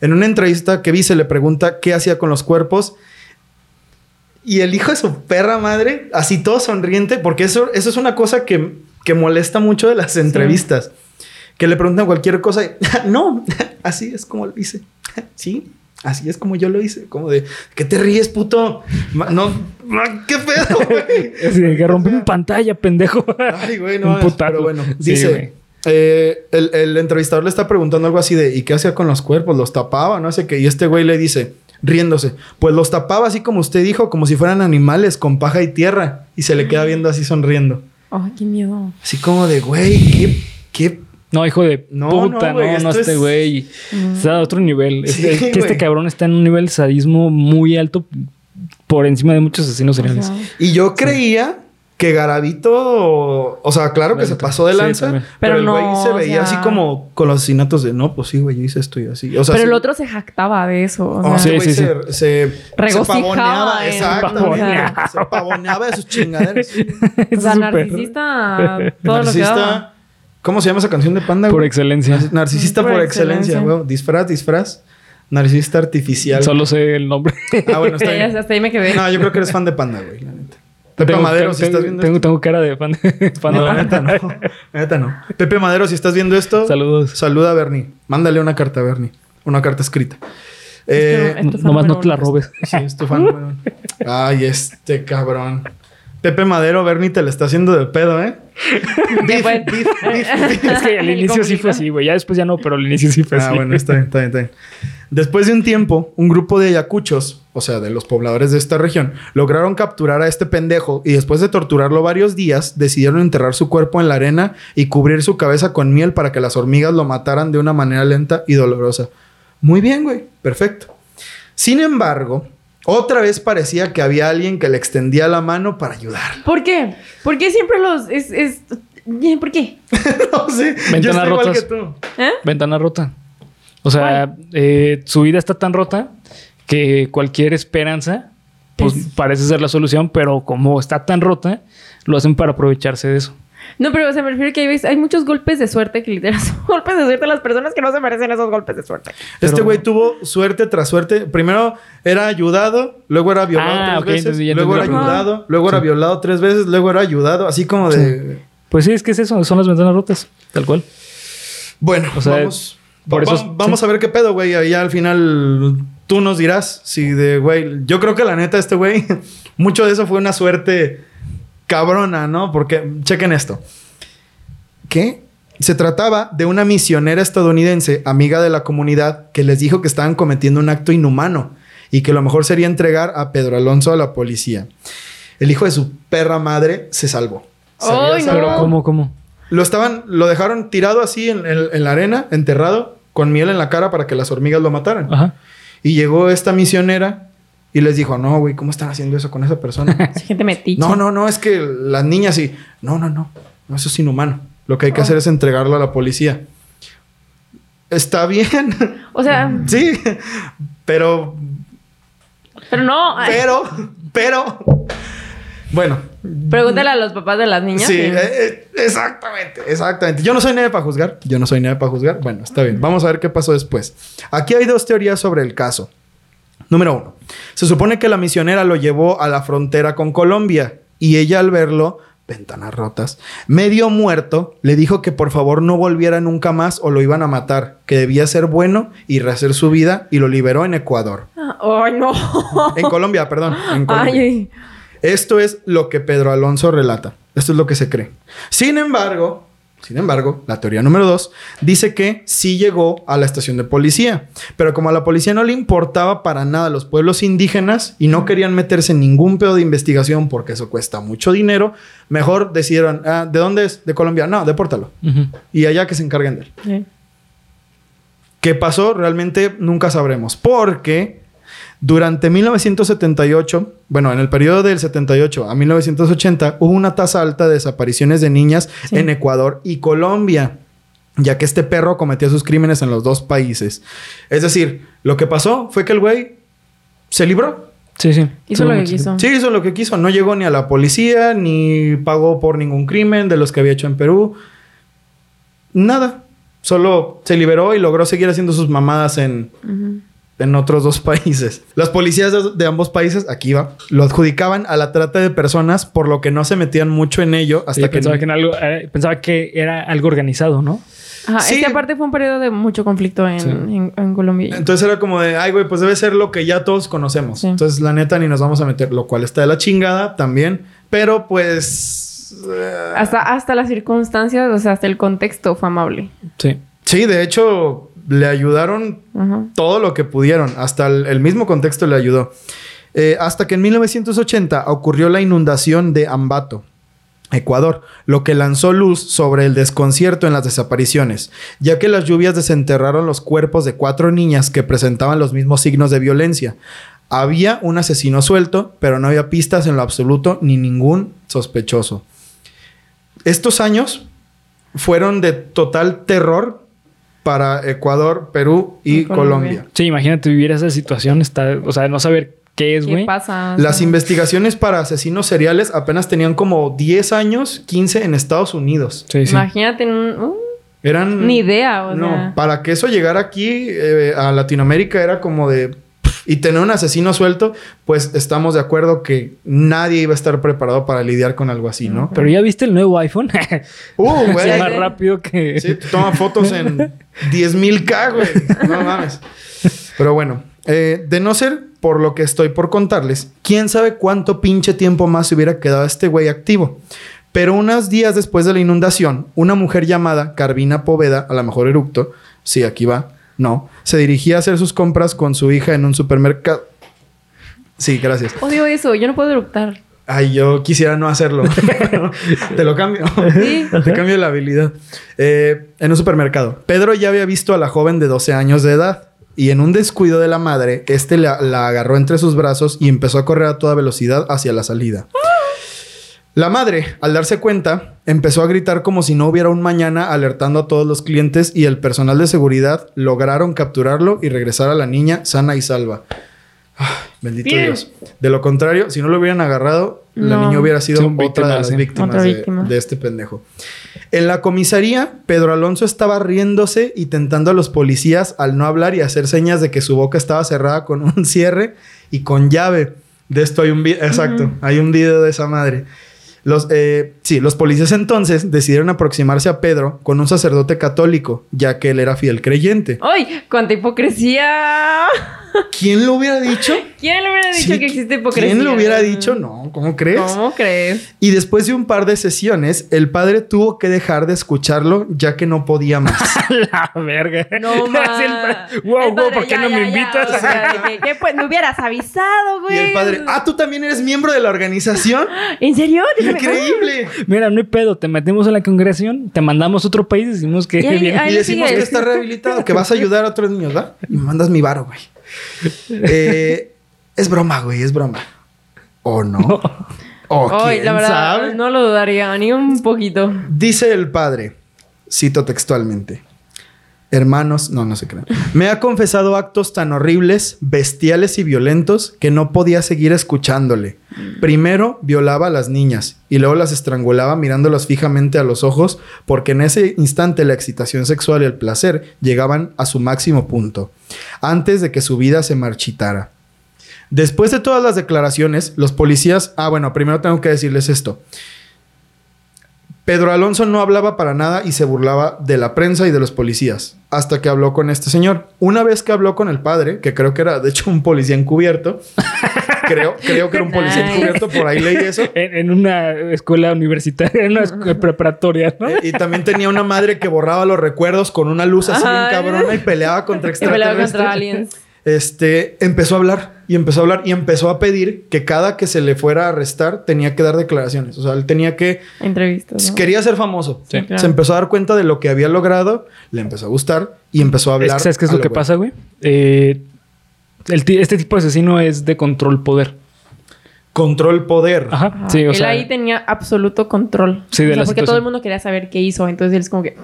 En una entrevista, Kevin se le pregunta qué hacía con los cuerpos. Y el hijo de su perra madre, así todo sonriente, porque eso, eso es una cosa que, que molesta mucho de las entrevistas. Que le preguntan cualquier cosa y, no, así es como lo hice. Sí, así es como yo lo hice. Como de, ¿qué te ríes, puto? No, ¿qué pedo, güey?
Que rompe mi pantalla, pendejo.
Ay, güey, no. Pero bueno,
Sí,
dice.
güey.
Eh, el, el entrevistador le está preguntando algo así de ¿y qué hacía con los cuerpos? ¿Los tapaba? No sé qué. Y este güey le dice, riéndose, pues los tapaba así como usted dijo, como si fueran animales con paja y tierra. Y se le queda viendo así sonriendo.
Ay, qué miedo.
Así como de, güey, qué, qué
No, hijo de
No,
puta,
no,
no,
güey,
no, este
es-
güey. Está a otro nivel. Es-
Sí,
es que
güey.
este cabrón está en un nivel de sadismo muy alto por encima de muchos asesinos seriales.
Y yo creía que Garavito, o sea, claro que se pasó de
Sí,
lanza,
también.
pero,
Pero
el güey
no,
se
o
veía
sea-
así como con los asesinatos de, no, pues sí, güey, yo hice esto y así. O sea,
Pero
sí-
el otro se jactaba de eso. o
Oh,
sea,
ese
Sí,
güey
sí,
se, se,
Regocijaba
se pavoneaba,
en-
exactamente.
Pavoneaba.
Se pavoneaba de sus chingaderas.
o sea, narcisista, todo lo que daba.
Narcisista. ¿Cómo se llama esa canción de Panda?
Por
güey?
excelencia.
Narcis- Narcisista
Por
por, excelencia,
excelencia.
güey. Disfraz, disfraz. Narcisista artificial.
Solo sé el nombre.
Ah, bueno, está
Sí,
bien.
hasta ahí me quedé.
No, yo creo que eres fan de Panda, güey. Pepe
Tengo-
Madero,
tengo-
si estás viendo
tengo,
esto.
tengo cara de fan de, fan de
No, la neta no. La neta no. Pepe Madero, si estás viendo esto,
Saludos.
saluda a Bernie. Mándale una carta a Bernie. Una carta escrita. Eh,
Es que no- Esto fue
Nomás no te la robes.
Sí, es tu fan. Ay, este cabrón. Pepe Madero, Bernie te le está haciendo de pedo, ¿eh?
Es que al
El
inicio sí fue así, güey. Ya después ya no, pero al inicio sí fue
Ah,
así.
bueno, está bien, está bien, está bien. Después de un tiempo, un grupo de ayacuchos, o sea, de los pobladores de esta región, lograron capturar a este pendejo y después de torturarlo varios días, decidieron enterrar su cuerpo en la arena y cubrir su cabeza con miel para que las hormigas lo mataran de una manera lenta y dolorosa. Muy bien, güey. Perfecto. Sin embargo, otra vez parecía que había alguien que le extendía la mano para ayudarlo.
¿Por qué? ¿Por qué siempre los... Es, es... ¿Por qué?
no sé. yo
Ventanas
estoy igual
rotas.
que tú.
¿Eh?
Ventana rota. O sea, eh, su vida está tan rota que cualquier esperanza pues
Es-
parece ser la solución, pero como está tan rota, lo hacen para aprovecharse de eso.
No, pero o sea, me refiero que hay, veces- hay muchos golpes de suerte que literal son golpes de suerte a las personas que no se merecen esos golpes de suerte.
Este güey tuvo suerte tras suerte. Primero era ayudado, luego era violado
Ah,
tres veces, luego era ayudado, luego era violado tres veces, luego era ayudado, así como de...
Pues sí, es que es eso, son las ventanas rotas, tal cual.
Bueno,
O sea,
vamos,
por
va-
eso-
va- vamos a ver qué pedo, güey. Y ya al final tú nos dirás si de, güey, yo creo que la neta este güey, mucho de eso fue una suerte cabrona, ¿no? Porque, chequen esto. ¿Qué? Se trataba de una misionera estadounidense, amiga de la comunidad, que les dijo que estaban cometiendo un acto inhumano y que lo mejor sería entregar a Pedro Alonso a la policía. El hijo de su perra madre se salvó. Se
Ay, no.
Pero. ¿cómo, cómo?
Lo estaban, lo dejaron tirado así en, en- en la arena, enterrado, con miel en la cara para que las hormigas lo mataran.
Ajá.
Y llegó esta misionera y les dijo, no, güey, ¿cómo están haciendo eso con esa persona?
Esa gente metiche.
no, no, no, es que las niñas sí. No, no, no, no, eso es inhumano. Lo que hay que hacer es entregarlo a la policía. Está bien,
O sea,
sí, pero,
pero no.
pero, pero, bueno,
Pregúntale a los papás de las niñas.
Sí,
y-
eh, eh, exactamente, exactamente. Yo no soy nadie para juzgar. Yo no soy nadie para juzgar. Bueno, está bien. Vamos a ver qué pasó después. Aquí hay dos teorías sobre el caso. Número uno. Se supone que la misionera lo llevó a la frontera con Colombia y ella al verlo, ventanas rotas, medio muerto, le dijo que por favor no volviera nunca más o lo iban a matar, que debía ser bueno y rehacer su vida y lo liberó en Ecuador.
Ay, no.
En Colombia, perdón. En Colombia.
Ay,
Esto es lo que Pedro Alonso relata. Esto es lo que se cree. Sin embargo, sin embargo, la teoría número dos dice que sí llegó a la estación de policía. Pero como a la policía no le importaba para nada los pueblos indígenas y no querían meterse en ningún pedo de investigación porque eso cuesta mucho dinero, mejor decidieron, ah, ¿de dónde es? ¿De Colombia? No, depórtalo. Y allá que se encarguen de él. ¿Qué pasó? Realmente nunca sabremos. Porque durante 1978, bueno, en el periodo del 78 a 1980, hubo una tasa alta de desapariciones de niñas
Sí.
en Ecuador y Colombia. Ya que este perro cometía sus crímenes en los dos países. Es decir, lo que pasó fue que el güey se libró.
Sí, sí.
Hizo lo que quiso.
Sí, hizo lo que quiso. No llegó ni a la policía, ni pagó por ningún crimen de los que había hecho en Perú. Nada. Solo se liberó y logró seguir haciendo sus mamadas en. En otros dos países. Las policías de, ambos países, aquí va, lo adjudicaban a la trata de personas, por lo que no se metían mucho en ello hasta
Sí,
que...
pensaba, que en algo, eh, pensaba que era algo organizado, ¿no?
Ajá,
Sí.
es que aparte fue un periodo de mucho conflicto en,
Sí.
en- en Colombia.
Entonces era como de, ay, güey, pues debe ser lo que ya todos conocemos.
Sí.
Entonces, la neta, ni nos vamos a meter, lo cual está de la chingada también. Pero pues... eh,
Hasta, hasta las circunstancias, o sea, hasta el contexto fue amable.
Sí.
Sí, de hecho, le ayudaron todo lo que pudieron. Hasta el, el mismo contexto le ayudó. Eh, hasta que en 1980 ocurrió la inundación de Ambato, Ecuador, lo que lanzó luz sobre el desconcierto en las desapariciones, ya que las lluvias desenterraron los cuerpos de cuatro niñas que presentaban los mismos signos de violencia. Había un asesino suelto, pero no había pistas en lo absoluto ni ningún sospechoso. Estos años fueron de total terror para Ecuador, Perú y
Colombia.
Colombia.
Sí, imagínate vivir esa situación, está, o sea, no saber qué es,
¿Qué
güey.
pasa?
Las investigaciones para asesinos seriales apenas tenían como 10 años, 15 en Estados Unidos.
Sí, sí.
Imagínate, uh,
Eran...
ni idea, o
no,
sea.
para que eso llegara aquí eh, a Latinoamérica era como de... Y tener un asesino suelto, pues estamos de acuerdo que nadie iba a estar preparado para lidiar con algo así, ¿no?
Pero ya viste el nuevo iPhone.
Uh,
es
güey.
más rápido que.
Sí, toma fotos en 10.000K, güey. No mames. Pero bueno, eh, de no ser por lo que estoy por contarles, quién sabe cuánto pinche tiempo más se hubiera quedado este güey activo. Pero unos días después de la inundación, una mujer llamada Carvina Poveda, a lo mejor eructo, sí, aquí va, no, se dirigía a hacer sus compras con su hija en un supermercado. Sí, gracias.
Odio eso, yo no puedo eructar.
Ay, yo quisiera no hacerlo. Te lo cambio.
Sí.
Te cambio la habilidad. Eh, en un supermercado. Pedro ya había visto a la joven de 12 años de edad. Y en un descuido de la madre, este la, la agarró entre sus brazos y empezó a correr a toda velocidad hacia la salida. La madre, al darse cuenta, empezó a gritar como si no hubiera un mañana, alertando a todos los clientes y el personal de seguridad lograron capturarlo y regresar a la niña sana y salva. Bendito
Bien.
Dios. De lo contrario, si no lo hubieran agarrado, la niña hubiera sido otra de las víctimas
Otra
de,
víctima.
de este pendejo. En la comisaría, Pedro Alonso estaba riéndose y tentando a los policías al no hablar y hacer señas de que su boca estaba cerrada con un cierre y con llave. De esto hay un video, exacto, hay un video de esa madre. Los, eh, sí, los policías entonces decidieron aproximarse a Pedro con un sacerdote católico, ya que él era fiel creyente.
¡Ay! ¡Cuánta hipocresía!
¿Quién lo hubiera dicho?
¿Quién le hubiera dicho
Sí,
que existe hipocresía?
¿Quién lo hubiera dicho? No, ¿cómo crees?
¿Cómo crees?
Y después de un par de sesiones, el padre tuvo que dejar de escucharlo ya que no podía más.
la verga.
No más.
Wow, wow, ¿por qué no me invitas?
O sea, de que, que, pues me hubieras avisado, güey.
y el padre, ah, tú también eres miembro de la organización.
¿En serio? Déjame-
Increíble.
Mira, no hay pedo. Te metemos en la congregación, te mandamos a otro país y decimos que
Y ahí-
viene-
ahí
Y decimos que está rehabilitado, que vas a ayudar a otros niños, ¿va? Y me mandas mi varo, güey. Eh, es broma, güey, es broma. ¿O no? ¿O
Ay,
quién
la verdad,
sabe?
no lo dudaría ni un poquito.
Dice el padre, cito textualmente. Hermanos, no, no se crean. Me ha confesado actos tan horribles, bestiales y violentos que no podía seguir escuchándole. Primero violaba a las niñas y luego las estrangulaba mirándolas fijamente a los ojos porque en ese instante la excitación sexual y el placer llegaban a su máximo punto, antes de que su vida se marchitara. Después de todas las declaraciones, los policías... Ah, bueno, primero tengo que decirles esto. Pedro Alonso no hablaba para nada y se burlaba de la prensa y de los policías, hasta que habló con este señor. Una vez que habló con el padre, que creo que era de hecho un policía encubierto, creo, creo que era un policía
Nice.
encubierto, por ahí leí eso.
en, en una escuela universitaria, en una escuela preparatoria, ¿no?
Eh, y también tenía una madre que borraba los recuerdos con una luz así bien cabrona y peleaba contra
He peleado
extraterrestres.
contra aliens.
Este empezó a hablar y empezó a hablar y empezó a pedir que cada que se le fuera a arrestar tenía que dar declaraciones. O sea, él tenía que
Entrevistas. ¿no?
Quería ser famoso.
Sí.
Claro.
Se empezó a dar cuenta de lo que había logrado, le empezó a gustar y empezó a
Es
hablar.
que, ¿Sabes qué es lo que pasa, güey? Eh, este tipo de asesino es de control poder.
Control poder.
Ajá.
Ajá.
Sí, o
él
sea.
ahí tenía absoluto control.
Sí, de
O sea,
la
porque todo el mundo quería saber qué hizo. Entonces él es como que.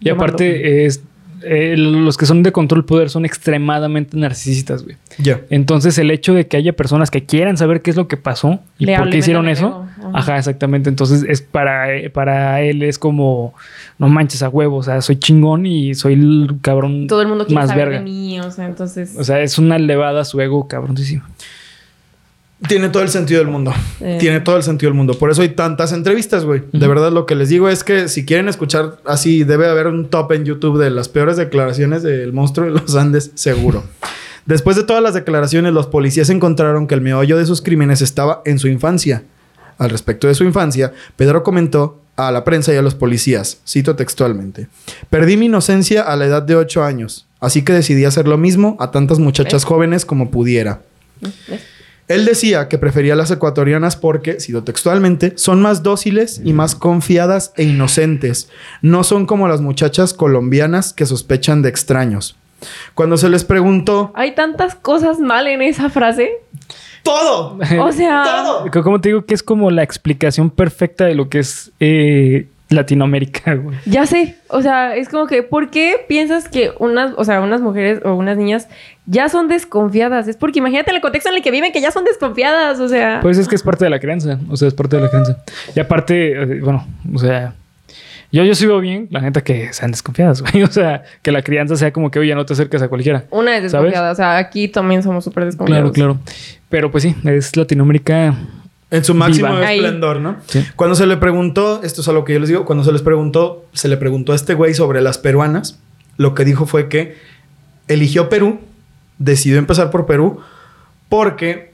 Y aparte, es, eh, los que son de control poder son extremadamente narcisistas, güey.
Ya.
Entonces, el hecho de que haya personas que quieran saber qué es lo que pasó y
Le
por qué hicieron eso.
Ajá.
ajá, exactamente. Entonces, es para, eh, para él es como, no manches a huevo, o sea, soy chingón y soy el cabrón
Todo el mundo quiere
más
saber
verga.
de mí. O sea, entonces.
O sea, es una elevada a su ego, cabroncísimo.
Tiene todo el sentido del mundo.
Eh.
Tiene todo el sentido del mundo. Por eso hay tantas entrevistas, güey. De verdad, lo que les digo es que si quieren escuchar así, debe haber un top en YouTube de las peores declaraciones del monstruo de los Andes, seguro. Después de todas las declaraciones, los policías encontraron que el meollo de sus crímenes estaba en su infancia. Al respecto de su infancia, Pedro comentó a la prensa y a los policías, cito textualmente, perdí mi inocencia a la edad de 8 años, así que decidí hacer lo mismo a tantas muchachas jóvenes como pudiera. Él decía que prefería las ecuatorianas porque, cito textualmente, son más dóciles y más confiadas e inocentes. No son como las muchachas colombianas que sospechan de extraños. Cuando se les preguntó
Hay tantas cosas mal en esa frase.
todo,
O sea.
todo.
Como te digo, que es como la explicación perfecta de lo que es eh, Latinoamérica, güey.
Ya sé, o sea, es como que, ¿por qué piensas que unas, o sea, unas mujeres o unas niñas ya son desconfiadas? Es porque imagínate el contexto en el que viven que ya son desconfiadas, o sea.
Pues es que es parte de la crianza, o sea, es parte de la crianza. Y aparte, eh, bueno, o sea, yo, yo sí veo bien, la neta, que sean desconfiadas, güey. O sea, que la crianza sea como que, oye, no te acerques a cualquiera.
una es
¿sabes?
desconfiada, o sea, aquí también somos súper
Claro,
desconfiados.
claro. Pero pues sí, es Latinoamérica.
En su máximo
Viva.
Esplendor, ¿no?
Sí.
Cuando se le preguntó, esto es a lo que yo les digo, cuando se les preguntó, se le preguntó a este güey sobre las peruanas, lo que dijo fue que eligió Perú, decidió empezar por Perú, porque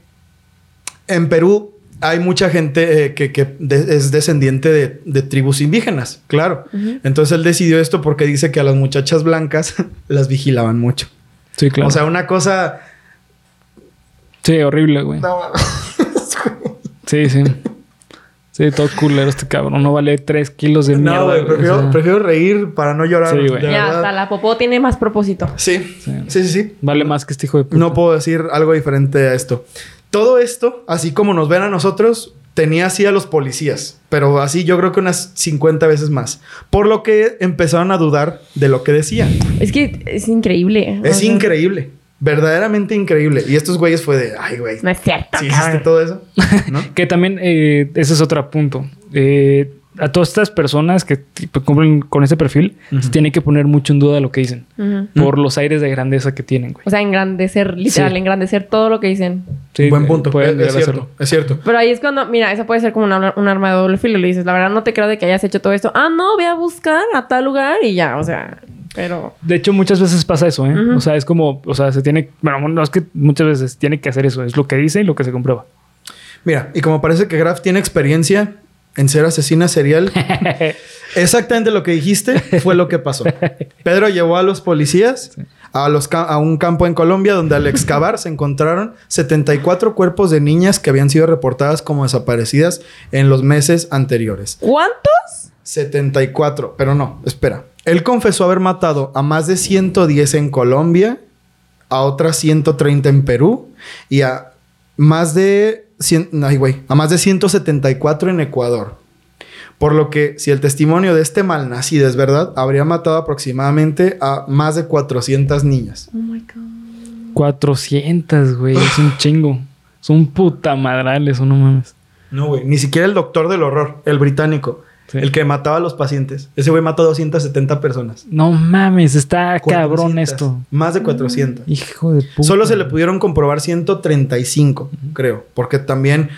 en Perú hay mucha gente eh, que, que de- es descendiente de, de tribus indígenas, claro. Entonces él decidió esto porque dice que a las muchachas blancas las vigilaban mucho.
Sí, claro.
O sea, una cosa...
sí, horrible, güey. Sí, sí. Sí, todo culero este cabrón. No vale tres kilos de mierda.
No, güey, prefiero,
o sea,
prefiero reír para no llorar.
Sí, güey.
Ya,
verdad.
hasta la popó tiene más propósito.
Sí,
Sí.
sí, sí, sí.
Vale más que este hijo de puta.
No puedo decir algo diferente a esto. Todo esto, así como nos ven a nosotros, tenía así a los policías, pero así yo creo que unas 50 veces más. Por lo que empezaron a dudar de lo que decía.
Es que es increíble. o
Es
sea,
increíble. Verdaderamente increíble. Y estos güeyes fue de, ay, güey.
No es cierto.
¿Sí hiciste
cabrón.
todo eso? ¿No?
Que también, eh, ese es otro punto. Eh, a todas estas personas que tipo, cumplen con ese perfil, se tiene que poner mucho en duda lo que dicen. Por los aires de grandeza que tienen, güey.
O sea, engrandecer, literal,
Sí.
engrandecer todo lo que dicen.
Sí,
Buen
eh,
punto.
pueden
Es, es cierto.
hacerlo.
Es cierto.
Pero ahí es cuando, mira, esa puede ser como una- un arma de doble filo. Le dices, la verdad no te creo de que hayas hecho todo esto. Ah, no, ve a buscar a tal lugar y ya, o sea, pero...
De hecho, muchas veces pasa eso, ¿eh? O sea, es como, o sea, se tiene, bueno, no es que muchas veces tiene que hacer eso, es lo que dice y lo que se comprueba.
Mira, y como parece que Graf tiene experiencia en ser asesina serial, exactamente lo que dijiste fue lo que pasó. Pedro llevó a los policías a, los a un campo en Colombia donde al excavar se encontraron 74 cuerpos de niñas que habían sido reportadas como desaparecidas en los meses anteriores.
¿Cuántos?
74, pero no, espera. Él confesó haber matado a más de 110 en Colombia, a otras 130 en Perú y a más de 100, ay, güey, a más de 174 en Ecuador. Por lo que, si el testimonio de este malnacido es verdad, habría matado aproximadamente a más de 400 niñas.
Oh my God.
400, güey, es un chingo. Es un puta madral eso, no mames.
No, güey, ni siquiera el doctor del horror, el británico,
Sí.
el que mataba a los pacientes. Ese güey mató a 270 personas.
No mames, está
400,
cabrón esto.
Más de 400.
Hijo de puta.
Solo se le pudieron comprobar 135, creo. Porque también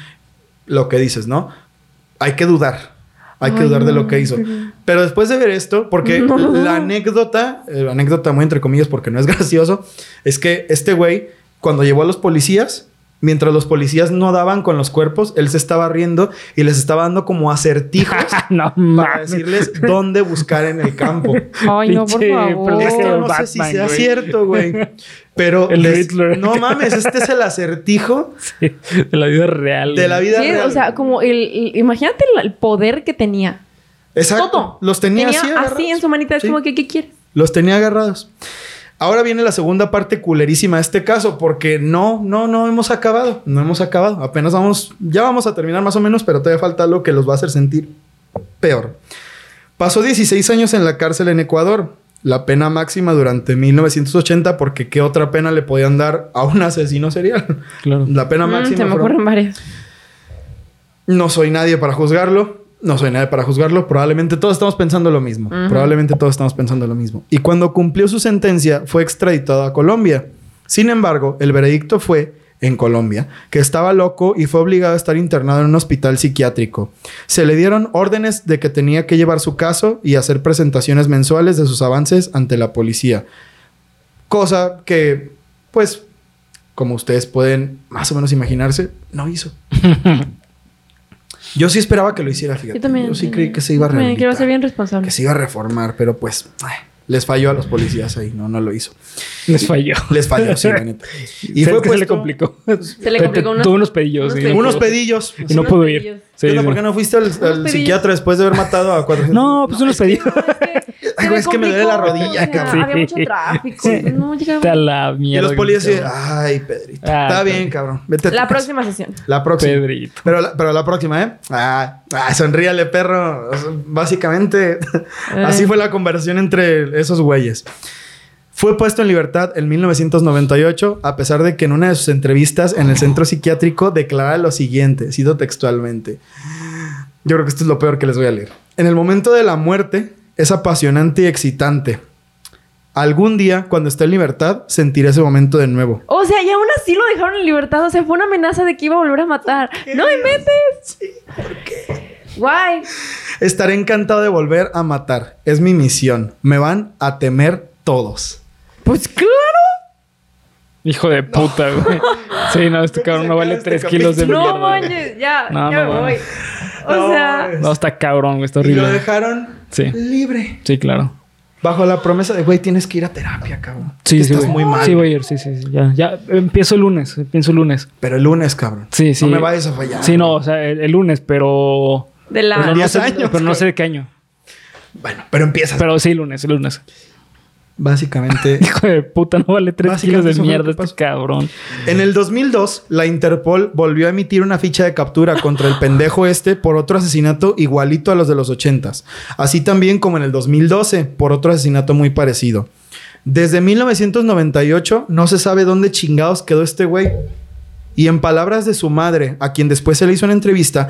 lo que dices, ¿no? Hay que dudar. Hay que dudar de lo que hizo.
pero-
Pero después de ver esto, porque
No.
la anécdota, eh, la anécdota muy entre comillas porque no es gracioso, es que este güey, cuando llevó a los policías, mientras los policías no daban con los cuerpos, él se estaba riendo y les estaba dando como acertijos
no
para decirles dónde buscar en el campo.
Ay, no, por favor.
Esto no sé si sea
güey.
cierto, güey. Pero
El
les-
Riddler.
no mames, este es el acertijo
Sí, de la vida real.
de la vida
Sí,
real.
o sea, como el, el- imagínate el, el poder que tenía.
Exacto.
Todo.
Los tenía,
Tenía
así,
así, en su manita. Es
Sí.
como que, ¿qué quieres?
Los tenía agarrados. Ahora viene la segunda parte culerísima de este caso, porque no, no, no hemos acabado. No hemos acabado. Apenas vamos, ya vamos a terminar más o menos, pero todavía falta algo que los va a hacer sentir peor. Pasó 16 años en la cárcel en Ecuador. La pena máxima durante 1980, porque ¿qué otra pena le podían dar a un asesino serial?
Claro.
La pena
Mm,
máxima.
se me
fueron-
ocurren varias.
No soy nadie para juzgarlo. No soy nadie para juzgarlo. Probablemente todos estamos pensando lo mismo. Probablemente todos estamos pensando lo mismo. Y cuando cumplió su sentencia, fue extraditado a Colombia. Sin embargo, el veredicto fue en Colombia, que estaba loco y fue obligado a estar internado en un hospital psiquiátrico. Se le dieron órdenes de que tenía que llevar su caso y hacer presentaciones mensuales de sus avances ante la policía. Cosa que, pues, como ustedes pueden más o menos imaginarse, no hizo. Yo sí esperaba que lo hiciera, fíjate.
Yo también.
Yo sí creí que se iba a
Me quiero
rehabilitar,
ser bien responsable.
que se iba a reformar, pero pues ay, les falló a los policías ahí, no, no lo hizo.
Les falló.
Les falló, sí, la neta.
Y fue que se le complicó.
Se le complicó unos-
Tuvo unos pedillos.
unos pedillos.
no
Unos
pudo-
pedillos.
Y no pudo
pedillos.
ir. Sí,
¿Qué onda?
sí.
¿Por qué no fuiste al, psiquiatra después de haber matado a 400?
No, pues unos pedillos.
Ay, güey, es que me duele la rodilla, cabrón.
Había mucho tráfico. No llegaba.
la
Y
mierda.
los policías así, ay, Pedrito.
Ah,
Está
Pedrito.
bien, cabrón. Vete a
La próxima sesión.
La próxima.
Pedrito.
Pero la, pero la próxima, ¿eh? Ah, ah, sonríale, perro. Básicamente, así fue la conversación entre esos güeyes. Fue puesto en libertad en 1998, a pesar de que en una de sus entrevistas en el centro psiquiátrico declara lo siguiente, cito textualmente. Yo creo que esto es lo peor que les voy a leer. En el momento de la muerte es apasionante y excitante. Algún día, cuando esté en libertad, sentiré ese momento de nuevo.
O sea, y aún así lo dejaron en libertad. O sea, fue una amenaza de que iba a volver a matar. ¡No me metes! ¿Por qué? Guay.
Estaré encantado de volver a matar. Es mi misión. Me van a temer todos.
Pues claro.
Hijo de puta, güey. Sí, no, este cabrón no vale
Este
3 kilos de mierda.
No manches, ya,
No,
ya
no,
me voy. O
No,
sea.
No, está cabrón, güey. Está
Y lo
horrible.
dejaron
Sí.
libre.
Sí, claro.
Bajo la promesa de, güey, tienes que ir a terapia, cabrón.
Sí, sí,
estás
güey.
muy mal.
Sí, voy a ir. Sí, sí, sí. Ya, ya. Empiezo el lunes. Empiezo el lunes.
Pero el lunes, cabrón.
Sí, sí.
No me vayas a fallar.
Sí, no, o sea, el, el lunes, pero.
de la.
pero no,
10
sé,
años,
pero no sé de qué año.
Bueno, pero empiezas.
Pero sí, lunes, el lunes.
Básicamente.
Hijo de puta, no vale 3
Básicamente
kilos de mierda este cabrón.
En el 2002, la Interpol volvió a emitir una ficha de captura contra el pendejo este por otro asesinato igualito a los de los 80s. Así también como en el 2012, por otro asesinato muy parecido. Desde 1998 no se sabe dónde chingados quedó este güey. Y en palabras de su madre, a quien después se le hizo una entrevista,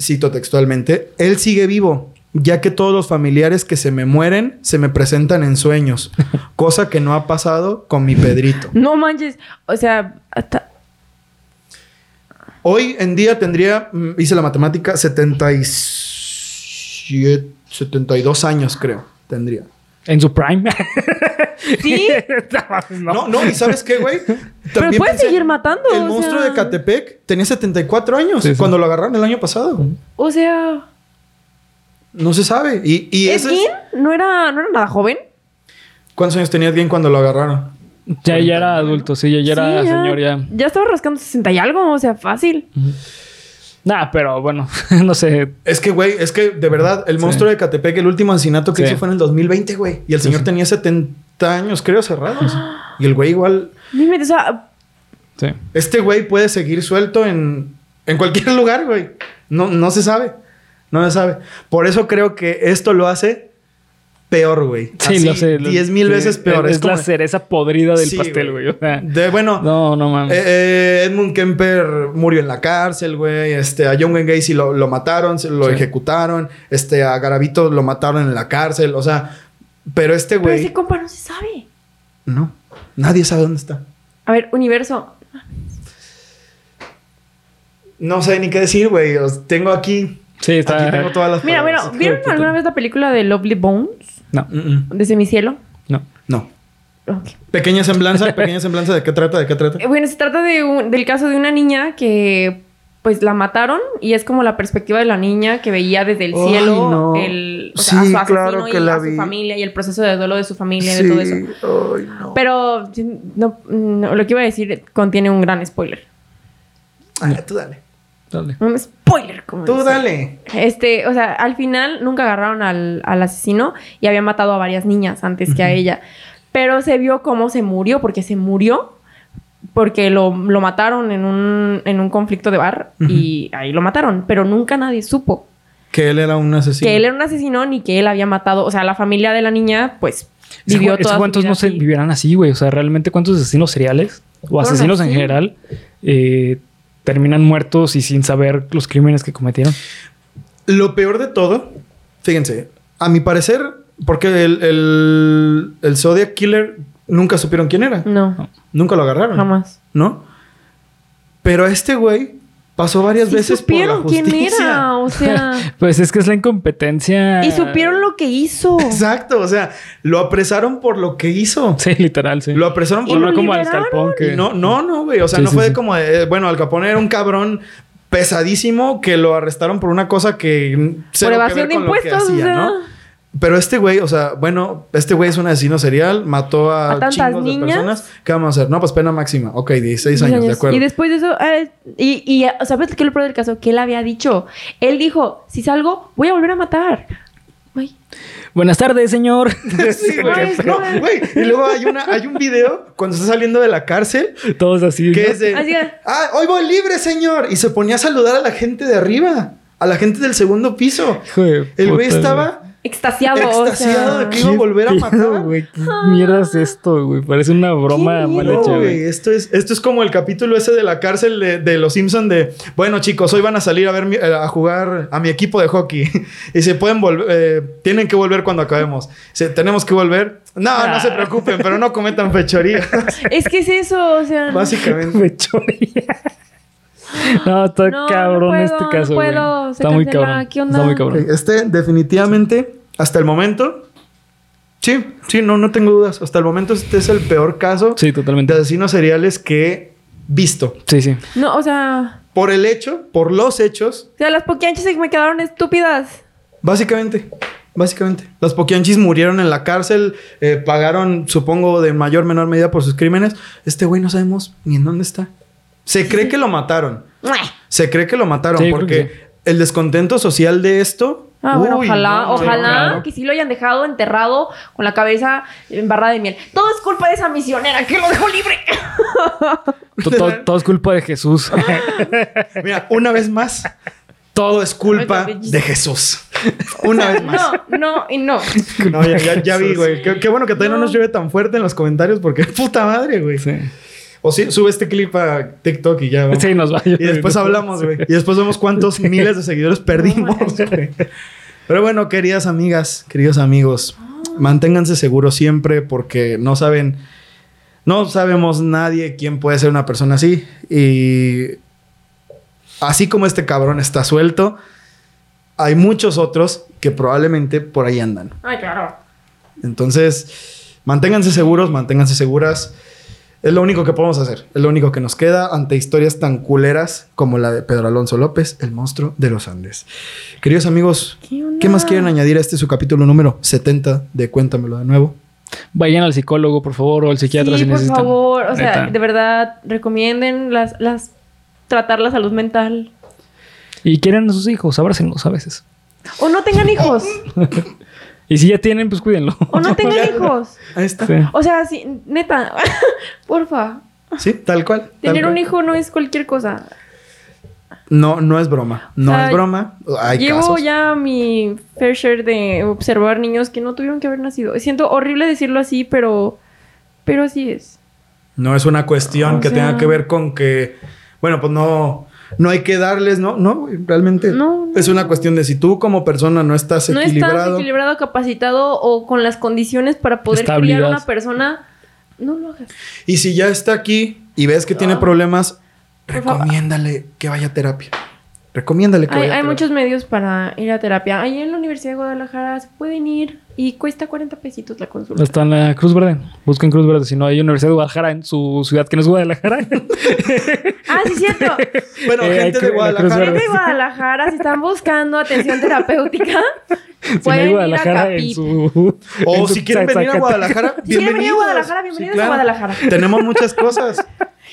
cito textualmente, él sigue vivo, ya que todos los familiares que se me mueren se me presentan en sueños, cosa que no ha pasado con mi Pedrito.
No manches. O sea, hasta.
Hoy en día tendría, mm, hice la matemática, 77, 72 años creo, tendría.
En su prime.
Sí.
no.
No, no, ¿y sabes qué, güey?
Pero puedes seguir matando,
El
o
monstruo
sea.
de Catepec tenía 74 años
Sí, sí.
cuando lo agarraron el año pasado.
O sea.
No se sabe. Y, y ese
¿Edwin
es-
no era, no era nada joven?
¿Cuántos años tenía Edwin cuando lo agarraron?
Ya, ya era adulto, sí, ya, ya era
Sí,
señor, ya.
Ya estaba rascando 60 y algo, o sea, fácil.
Nah, pero bueno, no sé.
Es que, güey, es que de verdad, el
Sí.
monstruo de Catepec, el último asesinato que
Sí.
hizo fue en el 2020, güey. Y el señor
sí.
tenía 70 años, creo, cerrados. y el güey igual.
Dime, o sea,
Sí.
Este güey puede seguir suelto en, en cualquier lugar, güey. No, no se sabe. No se sabe. Por eso creo que esto lo hace peor, güey.
Sí,
Así,
lo sé. lo-
10 mil
sí,
veces peor.
Es,
como-
la cereza podrida del
Sí,
pastel, güey. O sea,
De, bueno,
no, no mames.
Eh, eh, Edmund Kemper murió en la cárcel, güey. Este, a John Wayne Gacy lo, lo mataron, se lo
Sí.
ejecutaron. Este, a Garavito lo mataron en la cárcel. O sea, pero este
pero
güey.
ese compa no se sabe.
No. Nadie sabe dónde está.
A ver, universo.
No sé ni qué decir, güey. Tengo aquí.
Sí, está.
Aquí tengo todas las
Mira,
palabras.
bueno, ¿vieron alguna vez la película de Lovely Bones?
No,
Mm, mm.
De Semicielo.
no.
No.
Ok.
Pequeña semblanza, pequeña semblanza. ¿De qué trata? ¿De qué trata?
Eh, Bueno, se trata de un- del caso de una niña que pues la mataron y es como la perspectiva de la niña que veía desde el
Ay,
cielo
no.
el, o sea,
Sí,
a su asesino
claro que
y
la
a su
vi.
familia y el proceso de duelo de su familia y de todo eso.
Ay, no.
Pero no, lo que iba a decir contiene un gran spoiler.
Ah, tú dale.
Dale.
Un spoiler, como
Tú dale.
Este, o sea, al final nunca agarraron al, al asesino y había matado a varias niñas antes que a ella. Pero se vio cómo se murió, porque se murió porque lo, lo mataron en un, en un conflicto de bar y ahí lo mataron. Pero nunca nadie supo
Que él era un asesino.
que él era un asesino ni que él había matado. O sea, la familia de la niña, pues, vivió
Es
toda su
¿Cuántos
vida
no se vivieran así, güey? O sea, realmente cuántos asesinos seriales o asesinos en general eh, terminan muertos y sin saber los crímenes que cometieron.
Lo peor de todo, fíjense, a mi parecer, porque el, el, el Zodiac Killer nunca supieron quién era.
No,
Nunca lo agarraron.
jamás.
¿No? Pero este güey pasó varias
Sí
veces por la
supieron quién
justicia.
era, o sea...
Pues es que es la incompetencia.
y supieron lo que hizo.
Exacto, o sea, lo apresaron por lo que hizo.
Sí, literal, sí.
Lo apresaron
Y
por
no
lo
como al escalpón que.
No, no, no, güey. O sea,
Sí,
no
sí,
fue
sí.
como de, bueno, Al Capone era un cabrón pesadísimo que lo arrestaron por una cosa que cero que
evasión de impuestos, o
hacía,
sea.
¿no? Pero este güey, o sea, bueno, este güey es un asesino serial, mató a,
¿A tantas
chingos de
niñas?
personas. ¿Qué vamos a hacer? No, pues pena máxima. Ok, 16 años, de acuerdo.
Y después de eso, eh, y, y ¿sabes qué es lo peor del caso? Que él había dicho, él dijo, si salgo, voy a volver a matar. Ay,
Buenas tardes, señor.
Sí, güey. No. Y luego hay, una, hay un video cuando está saliendo de la cárcel
Todos así.
que
¿no?
es de...
Así es.
Ah, hoy voy libre, señor. Y se ponía a saludar a la gente de arriba. A la gente del segundo piso.
De
El güey estaba
extasiado.
extasiado
o sea.
que iba a volver a matar.
güey? ¿Qué mierda es esto, güey? Parece una broma
Qué
mal hecha,
No,
güey.
güey, esto es, esto es como el capítulo ese de la cárcel de, de los Simpson de, bueno chicos, hoy van a salir a ver mi- eh, a jugar a mi equipo de hockey y se pueden volver, eh, tienen que volver cuando acabemos. Dice, tenemos que volver. No, no se preocupen, pero no cometan fechoría.
Es que es eso, o sea.
Básicamente.
Fechoría. No, está
No,
cabrón
no puedo,
este
no
caso, güey.
puedo, se
Está muy cabrón.
¿Qué onda?
Está muy cabrón.
Este definitivamente, hasta el momento, sí, sí, no, no tengo dudas. Hasta el momento este es el peor caso
Sí,
de
totalmente.
asesinos seriales que he visto.
Sí, sí.
No, o sea.
Por el hecho, por los hechos,
O sea, las poquianchas se me quedaron estúpidas.
Básicamente, básicamente. Los Poquianchis murieron en la cárcel, eh, pagaron, supongo, de mayor o menor medida por sus crímenes. Este güey no sabemos ni en dónde está. Se cree que lo mataron. Se cree que lo mataron
Sí,
porque
que
el descontento social de esto.
Ah, bueno, ojalá,
no,
ojalá
claro.
que sí lo hayan dejado enterrado con la cabeza en barra de miel. Todo es culpa de esa misionera que lo dejó libre.
To- to- Todo es culpa de Jesús.
Mira, una vez más, todo es culpa de Jesús. Una vez más.
No, no y no.
No, ya, ya, ya vi, güey. Qué, qué bueno que todavía no. nos llueve tan fuerte en los comentarios porque puta madre, güey.
Sí.
O sí, sube este clip a TikTok y ya. vamos.
Sí, nos va.
Y después hablamos, güey. Y después vemos cuántos miles de seguidores perdimos, güey. Pero bueno, queridas amigas, queridos amigos, manténganse seguros siempre porque no saben, no sabemos nadie quién puede ser una persona así. Y así como este cabrón está suelto, hay muchos otros que probablemente por ahí andan.
Ay, claro.
Entonces, manténganse seguros, manténganse seguras. Es lo único que podemos hacer. Es lo único que nos queda ante historias tan culeras como la de Pedro Alonso López, el monstruo de los Andes. Queridos amigos,
¿Qué
más quieren añadir a este su capítulo número 70 de Cuéntamelo de nuevo?
Vayan al psicólogo, por favor, o al psiquiatra
sí,
si
por
necesitan.
favor. O sea,
Neta.
de verdad, recomienden las, las tratar la salud mental.
Y quieren a sus hijos, abrácenlos a veces.
O no tengan hijos.
Y si ya tienen, pues cuídenlo.
o no tengan hijos.
Ahí está.
Sí.
Sí,
O sea, sí, neta, porfa.
tal cual. tal
Tener
cual.
un hijo no es cualquier cosa.
No, no es broma. No
O sea,
es broma. Hay
Llevo
casos.
ya mi fair share de observar niños que no tuvieron que haber nacido. Siento horrible decirlo así, pero, pero así es.
No es una cuestión
O
que
sea-
tenga que ver con que, bueno, pues no, no hay que darles, no, no, güey, realmente
No, no.
es una cuestión de si tú como persona no estás
No
equilibrado.
estás equilibrado, capacitado o con las condiciones para poder criar a una persona, no lo hagas.
Y si ya está aquí y ves que tiene
Ah.
problemas, recomiéndale que vaya a terapia. Recomiéndale que
Hay,
vaya a
hay
terapia.
muchos medios para ir a terapia. Ahí en la Universidad de Guadalajara se pueden ir y cuesta 40 pesitos la consulta.
Está en la Cruz Verde. Busquen Cruz Verde. Si no, hay Universidad de Guadalajara en su ciudad que no es Guadalajara.
Ah, sí, cierto.
Bueno,
Eh,
gente de Guadalajara.
Gente de Guadalajara, si están buscando atención terapéutica,
si no
pueden ir a
Guadalajara en
Capip.
su.
O
en su
si quieren venir a. Guadalajara,
Si quieren venir a
bienvenidos.
Guadalajara, bienvenidos a Guadalajara.
Tenemos muchas cosas.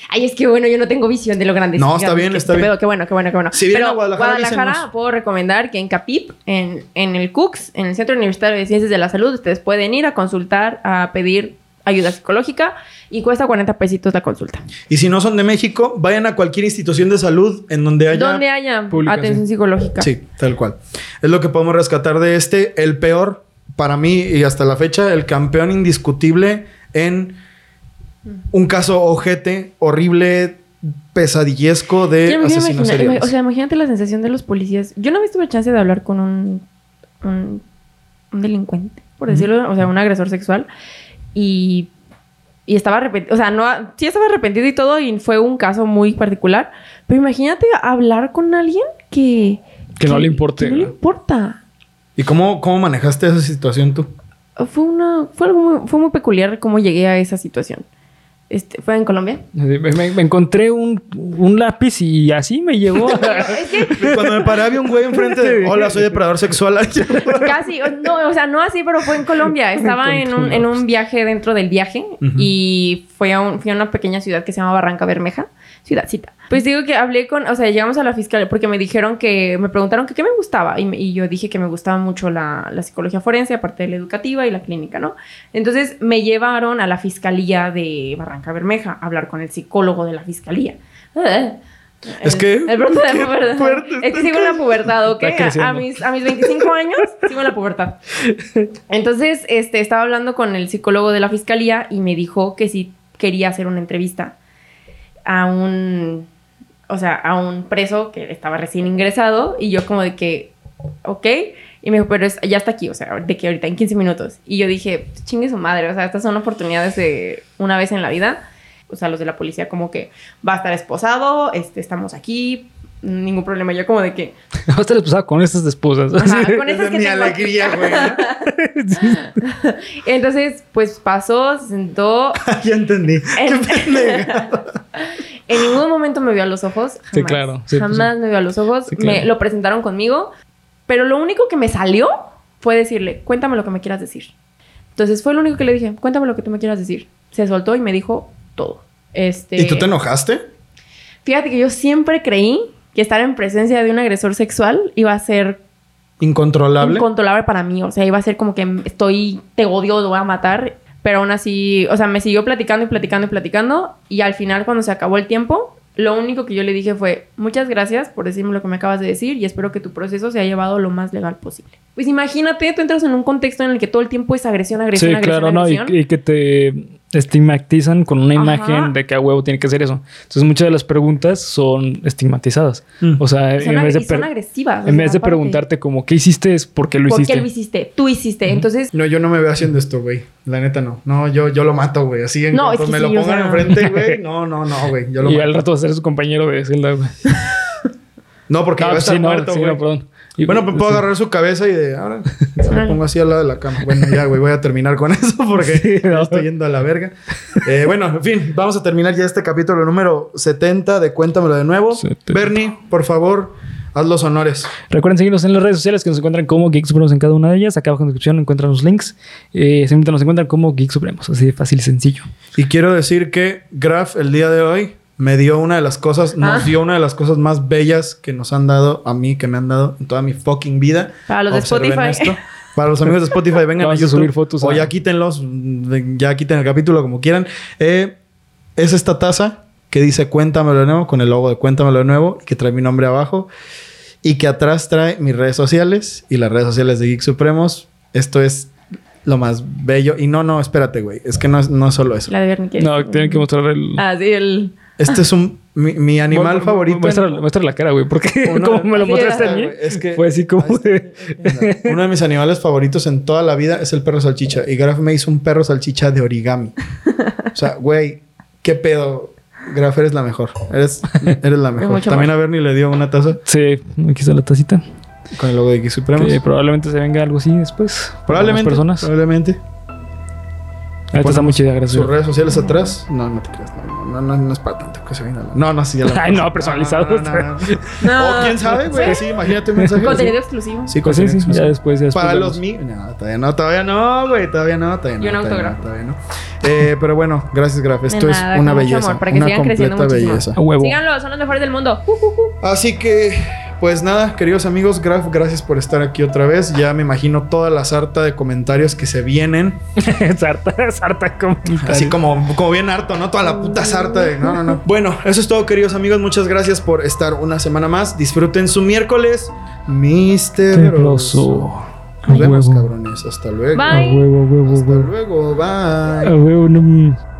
Ay, es que bueno, yo no tengo visión de lo grande.
No, está bien, está bien.
pedo, Qué bueno, qué bueno, qué bueno.
Si
Pero
a Guadalajara, avísenos.
puedo recomendar que en Capip, en, en el CUCS, en el Centro Universitario de Ciencias de la Salud, ustedes pueden ir a consultar, a pedir ayuda psicológica y cuesta 40 pesitos la consulta.
Y si no son de México, vayan a cualquier institución de salud en donde haya.
Donde haya atención psicológica.
Sí, tal cual. Es lo que podemos rescatar de este. El peor, para mí y hasta la fecha, el campeón indiscutible en un caso ojete, horrible, pesadillesco de asesinos seriales.
o sea, imagínate la sensación de los policías. Yo no me tuve chance de hablar con un, un, un delincuente, por decirlo, o sea, un agresor sexual. Y, y estaba arrepentido, o sea, no, sí estaba arrepentido y todo, y fue un caso muy particular. Pero imagínate hablar con alguien que...
Que no le importe,
que no le importa.
¿Y cómo, cómo manejaste esa situación tú?
Fue una... Fue algo muy, fue muy peculiar cómo llegué a esa situación. Este, fue en Colombia.
Me, encontré un, un lápiz y así me llegó. a-
Es que
Cuando me paré había un güey enfrente de... Hola, soy depredador sexual.
Casi, o- no, o sea, no así, pero fue en Colombia. Estaba en un, en un viaje dentro del viaje y fue a un- fui a una pequeña ciudad que se llama Barranca Bermeja, ciudadcita. Pues digo que hablé con, o sea, llegamos a la fiscalía porque me dijeron que, me preguntaron que qué me gustaba y, me- y yo dije que me gustaba mucho la, la psicología forense, aparte de la educativa y la clínica, ¿no? Entonces me llevaron a la fiscalía de Barranca Bermeja a hablar con el psicólogo de la fiscalía.
Es que-
El brote de
qué
pubertad.
fuerte
Es que sigo en la pubertad, ¿ok? A mis, a mis 25 años sigo en la pubertad. Entonces, este, estaba hablando con el psicólogo de la fiscalía y me dijo que si quería hacer una entrevista a un, o sea, a un preso que estaba recién ingresado y yo como de que, ok. Y me dijo, pero es- ya está aquí, o sea, de que ahorita en 15 minutos. Y yo dije, chingue su madre, o sea, estas son oportunidades de una vez en la vida. O sea, los de la policía como que va a estar esposado, este, estamos aquí, ningún problema. Yo como de que,
Va a estar esposado con estas esposas.
Ajá, con estas que
es mi alegría, güey.
Entonces, pues pasó, se sentó.
ya entendí.
En,
Qué pendeja.
en ningún momento me vio a los ojos. Jamás.
Sí, claro. Sí, pues,
jamás me vio a los ojos.
Sí, claro.
Me lo presentaron conmigo. Pero lo único que me salió fue decirle, cuéntame lo que me quieras decir. Entonces fue lo único que le dije, cuéntame lo que tú me quieras decir. Se soltó y me dijo todo. Este,
¿Y tú te enojaste?
Fíjate que yo siempre creí que estar en presencia de un agresor sexual iba a ser
¿Incontrolable?
incontrolable para mí. O sea, iba a ser como que estoy, te odio, te voy a matar. Pero aún así, o sea, me siguió platicando y platicando y platicando. Y al final, cuando se acabó el tiempo, Lo único que yo le dije fue, muchas gracias por decirme lo que me acabas de decir y espero que tu proceso se haya llevado lo más legal posible. Pues imagínate, tú entras en un contexto en el que todo el tiempo es agresión, agresión,
Sí,
agresión,
claro, no, y, que te estigmatizan con una
Ajá.
imagen de que a huevo tiene que ser eso. Entonces muchas de las preguntas son estigmatizadas.
Mm.
O sea,
Son,
en vez de,
son agresivas.
en vez de preguntarte como qué hiciste es por qué lo
¿Por
hiciste.
qué lo hiciste? Tú hiciste. Entonces,
No, yo no me veo haciendo esto, güey. La neta no. No, yo, yo lo mato, güey. Así en
No,
cuanto
es que
me
sí,
lo
o
pongan
sea.
enfrente, güey. No, no, no, güey. Yo lo
y
mato.
al rato va a ser su compañero de celda, güey.
No, porque
Ah,
va a
pues
estar
sí, no,
muerto,
sí,
güey.
no, perdón. Y-
Bueno, pues puedo
sí.
agarrar su cabeza y de ahora se lo pongo así al lado de la cama. Bueno, ya, güey, voy a terminar con eso porque
Sí,
estoy yendo a la verga. Eh, bueno, en fin, vamos a terminar ya este capítulo número 70 de Cuéntamelo de nuevo.
70.
Bernie, por favor, haz los honores.
Recuerden seguirnos en las redes sociales que nos encuentran como Geek Supremos en cada una de ellas. Acá abajo en la descripción encuentran los links. Eh, nos encuentran como Geek Supremos. Así de fácil y sencillo.
Y quiero decir que Graf el día de hoy me dio una de las cosas, nos
Ah.
dio una de las cosas más bellas que nos han dado a mí, que me han dado en toda mi fucking vida.
Para los de
Observen
Spotify.
Para los amigos de Spotify, vengan
Vamos
a YouTube.
subir fotos
O ya quítenlos, ya quiten el capítulo como quieran. Eh, es esta taza que dice Cuéntamelo de nuevo, con el logo de Cuéntamelo de nuevo, que trae mi nombre abajo. Y que atrás trae mis redes sociales y las redes sociales de Geek Supremos. Esto es lo más bello. Y no, no, espérate, güey. Es que no es, no es solo eso.
la de Bernie.
No, tienen que mostrar el.
Ah, sí, el...
Este es un... Mi, mi animal
Mu-
favorito.
Muestra, muestra la cara, güey. Porque
Uno-
como me lo mostraste a mí,
es que-
fue así como de.
Uno de mis animales favoritos en toda la vida es el perro salchicha. Y Graf me hizo un perro salchicha de origami. O sea, güey, qué pedo. Graf, eres la mejor. Eres, eres la mejor. También a. Bernie le dio una taza
Sí, aquí está la tacita.
con el logo de X Supremos.
Que probablemente se venga algo así después.
Probablemente.
personas.
Probablemente.
Ahorita está muy chida, gracias.
Sus redes sociales atrás. No, no te creas. No, no, no, no es para tanto que se venga. la- No, no, sí, ya lo
Ay, no, personalizado.
No, no, no, no.
No.
O quién sabe, güey. Sí, imagínate un mensaje.
Contenido exclusivo.
Sí,
Pues sí, sí,
exclusivo.
ya después, ya después
Para los míos. No, todavía no, todavía no, güey. Todavía no, todavía no.
Y un autógrafo.
no, todavía no. Eh, pero bueno, gracias, Graf. Esto es una belleza.
amor, para que
una
sigan creciendo muchísimo.
belleza.
A huevo.
Síganlo, son los mejores del mundo. Uh, uh, uh.
Así que, pues nada, queridos amigos, Graf, gracias por estar aquí otra vez. Ya me imagino toda la sarta de comentarios que se vienen.
sarta, sarta comentarios.
Así como, como bien harto, ¿no? Toda la puta sarta de. No, no, no. Bueno, eso es todo, queridos amigos. Muchas gracias por estar una semana más. Disfruten su miércoles misterioso. Nos vemos, cabrones. Hasta luego.
Bye.
A huevo, huevo,
Hasta
huevo.
luego. Bye.
A huevo, no.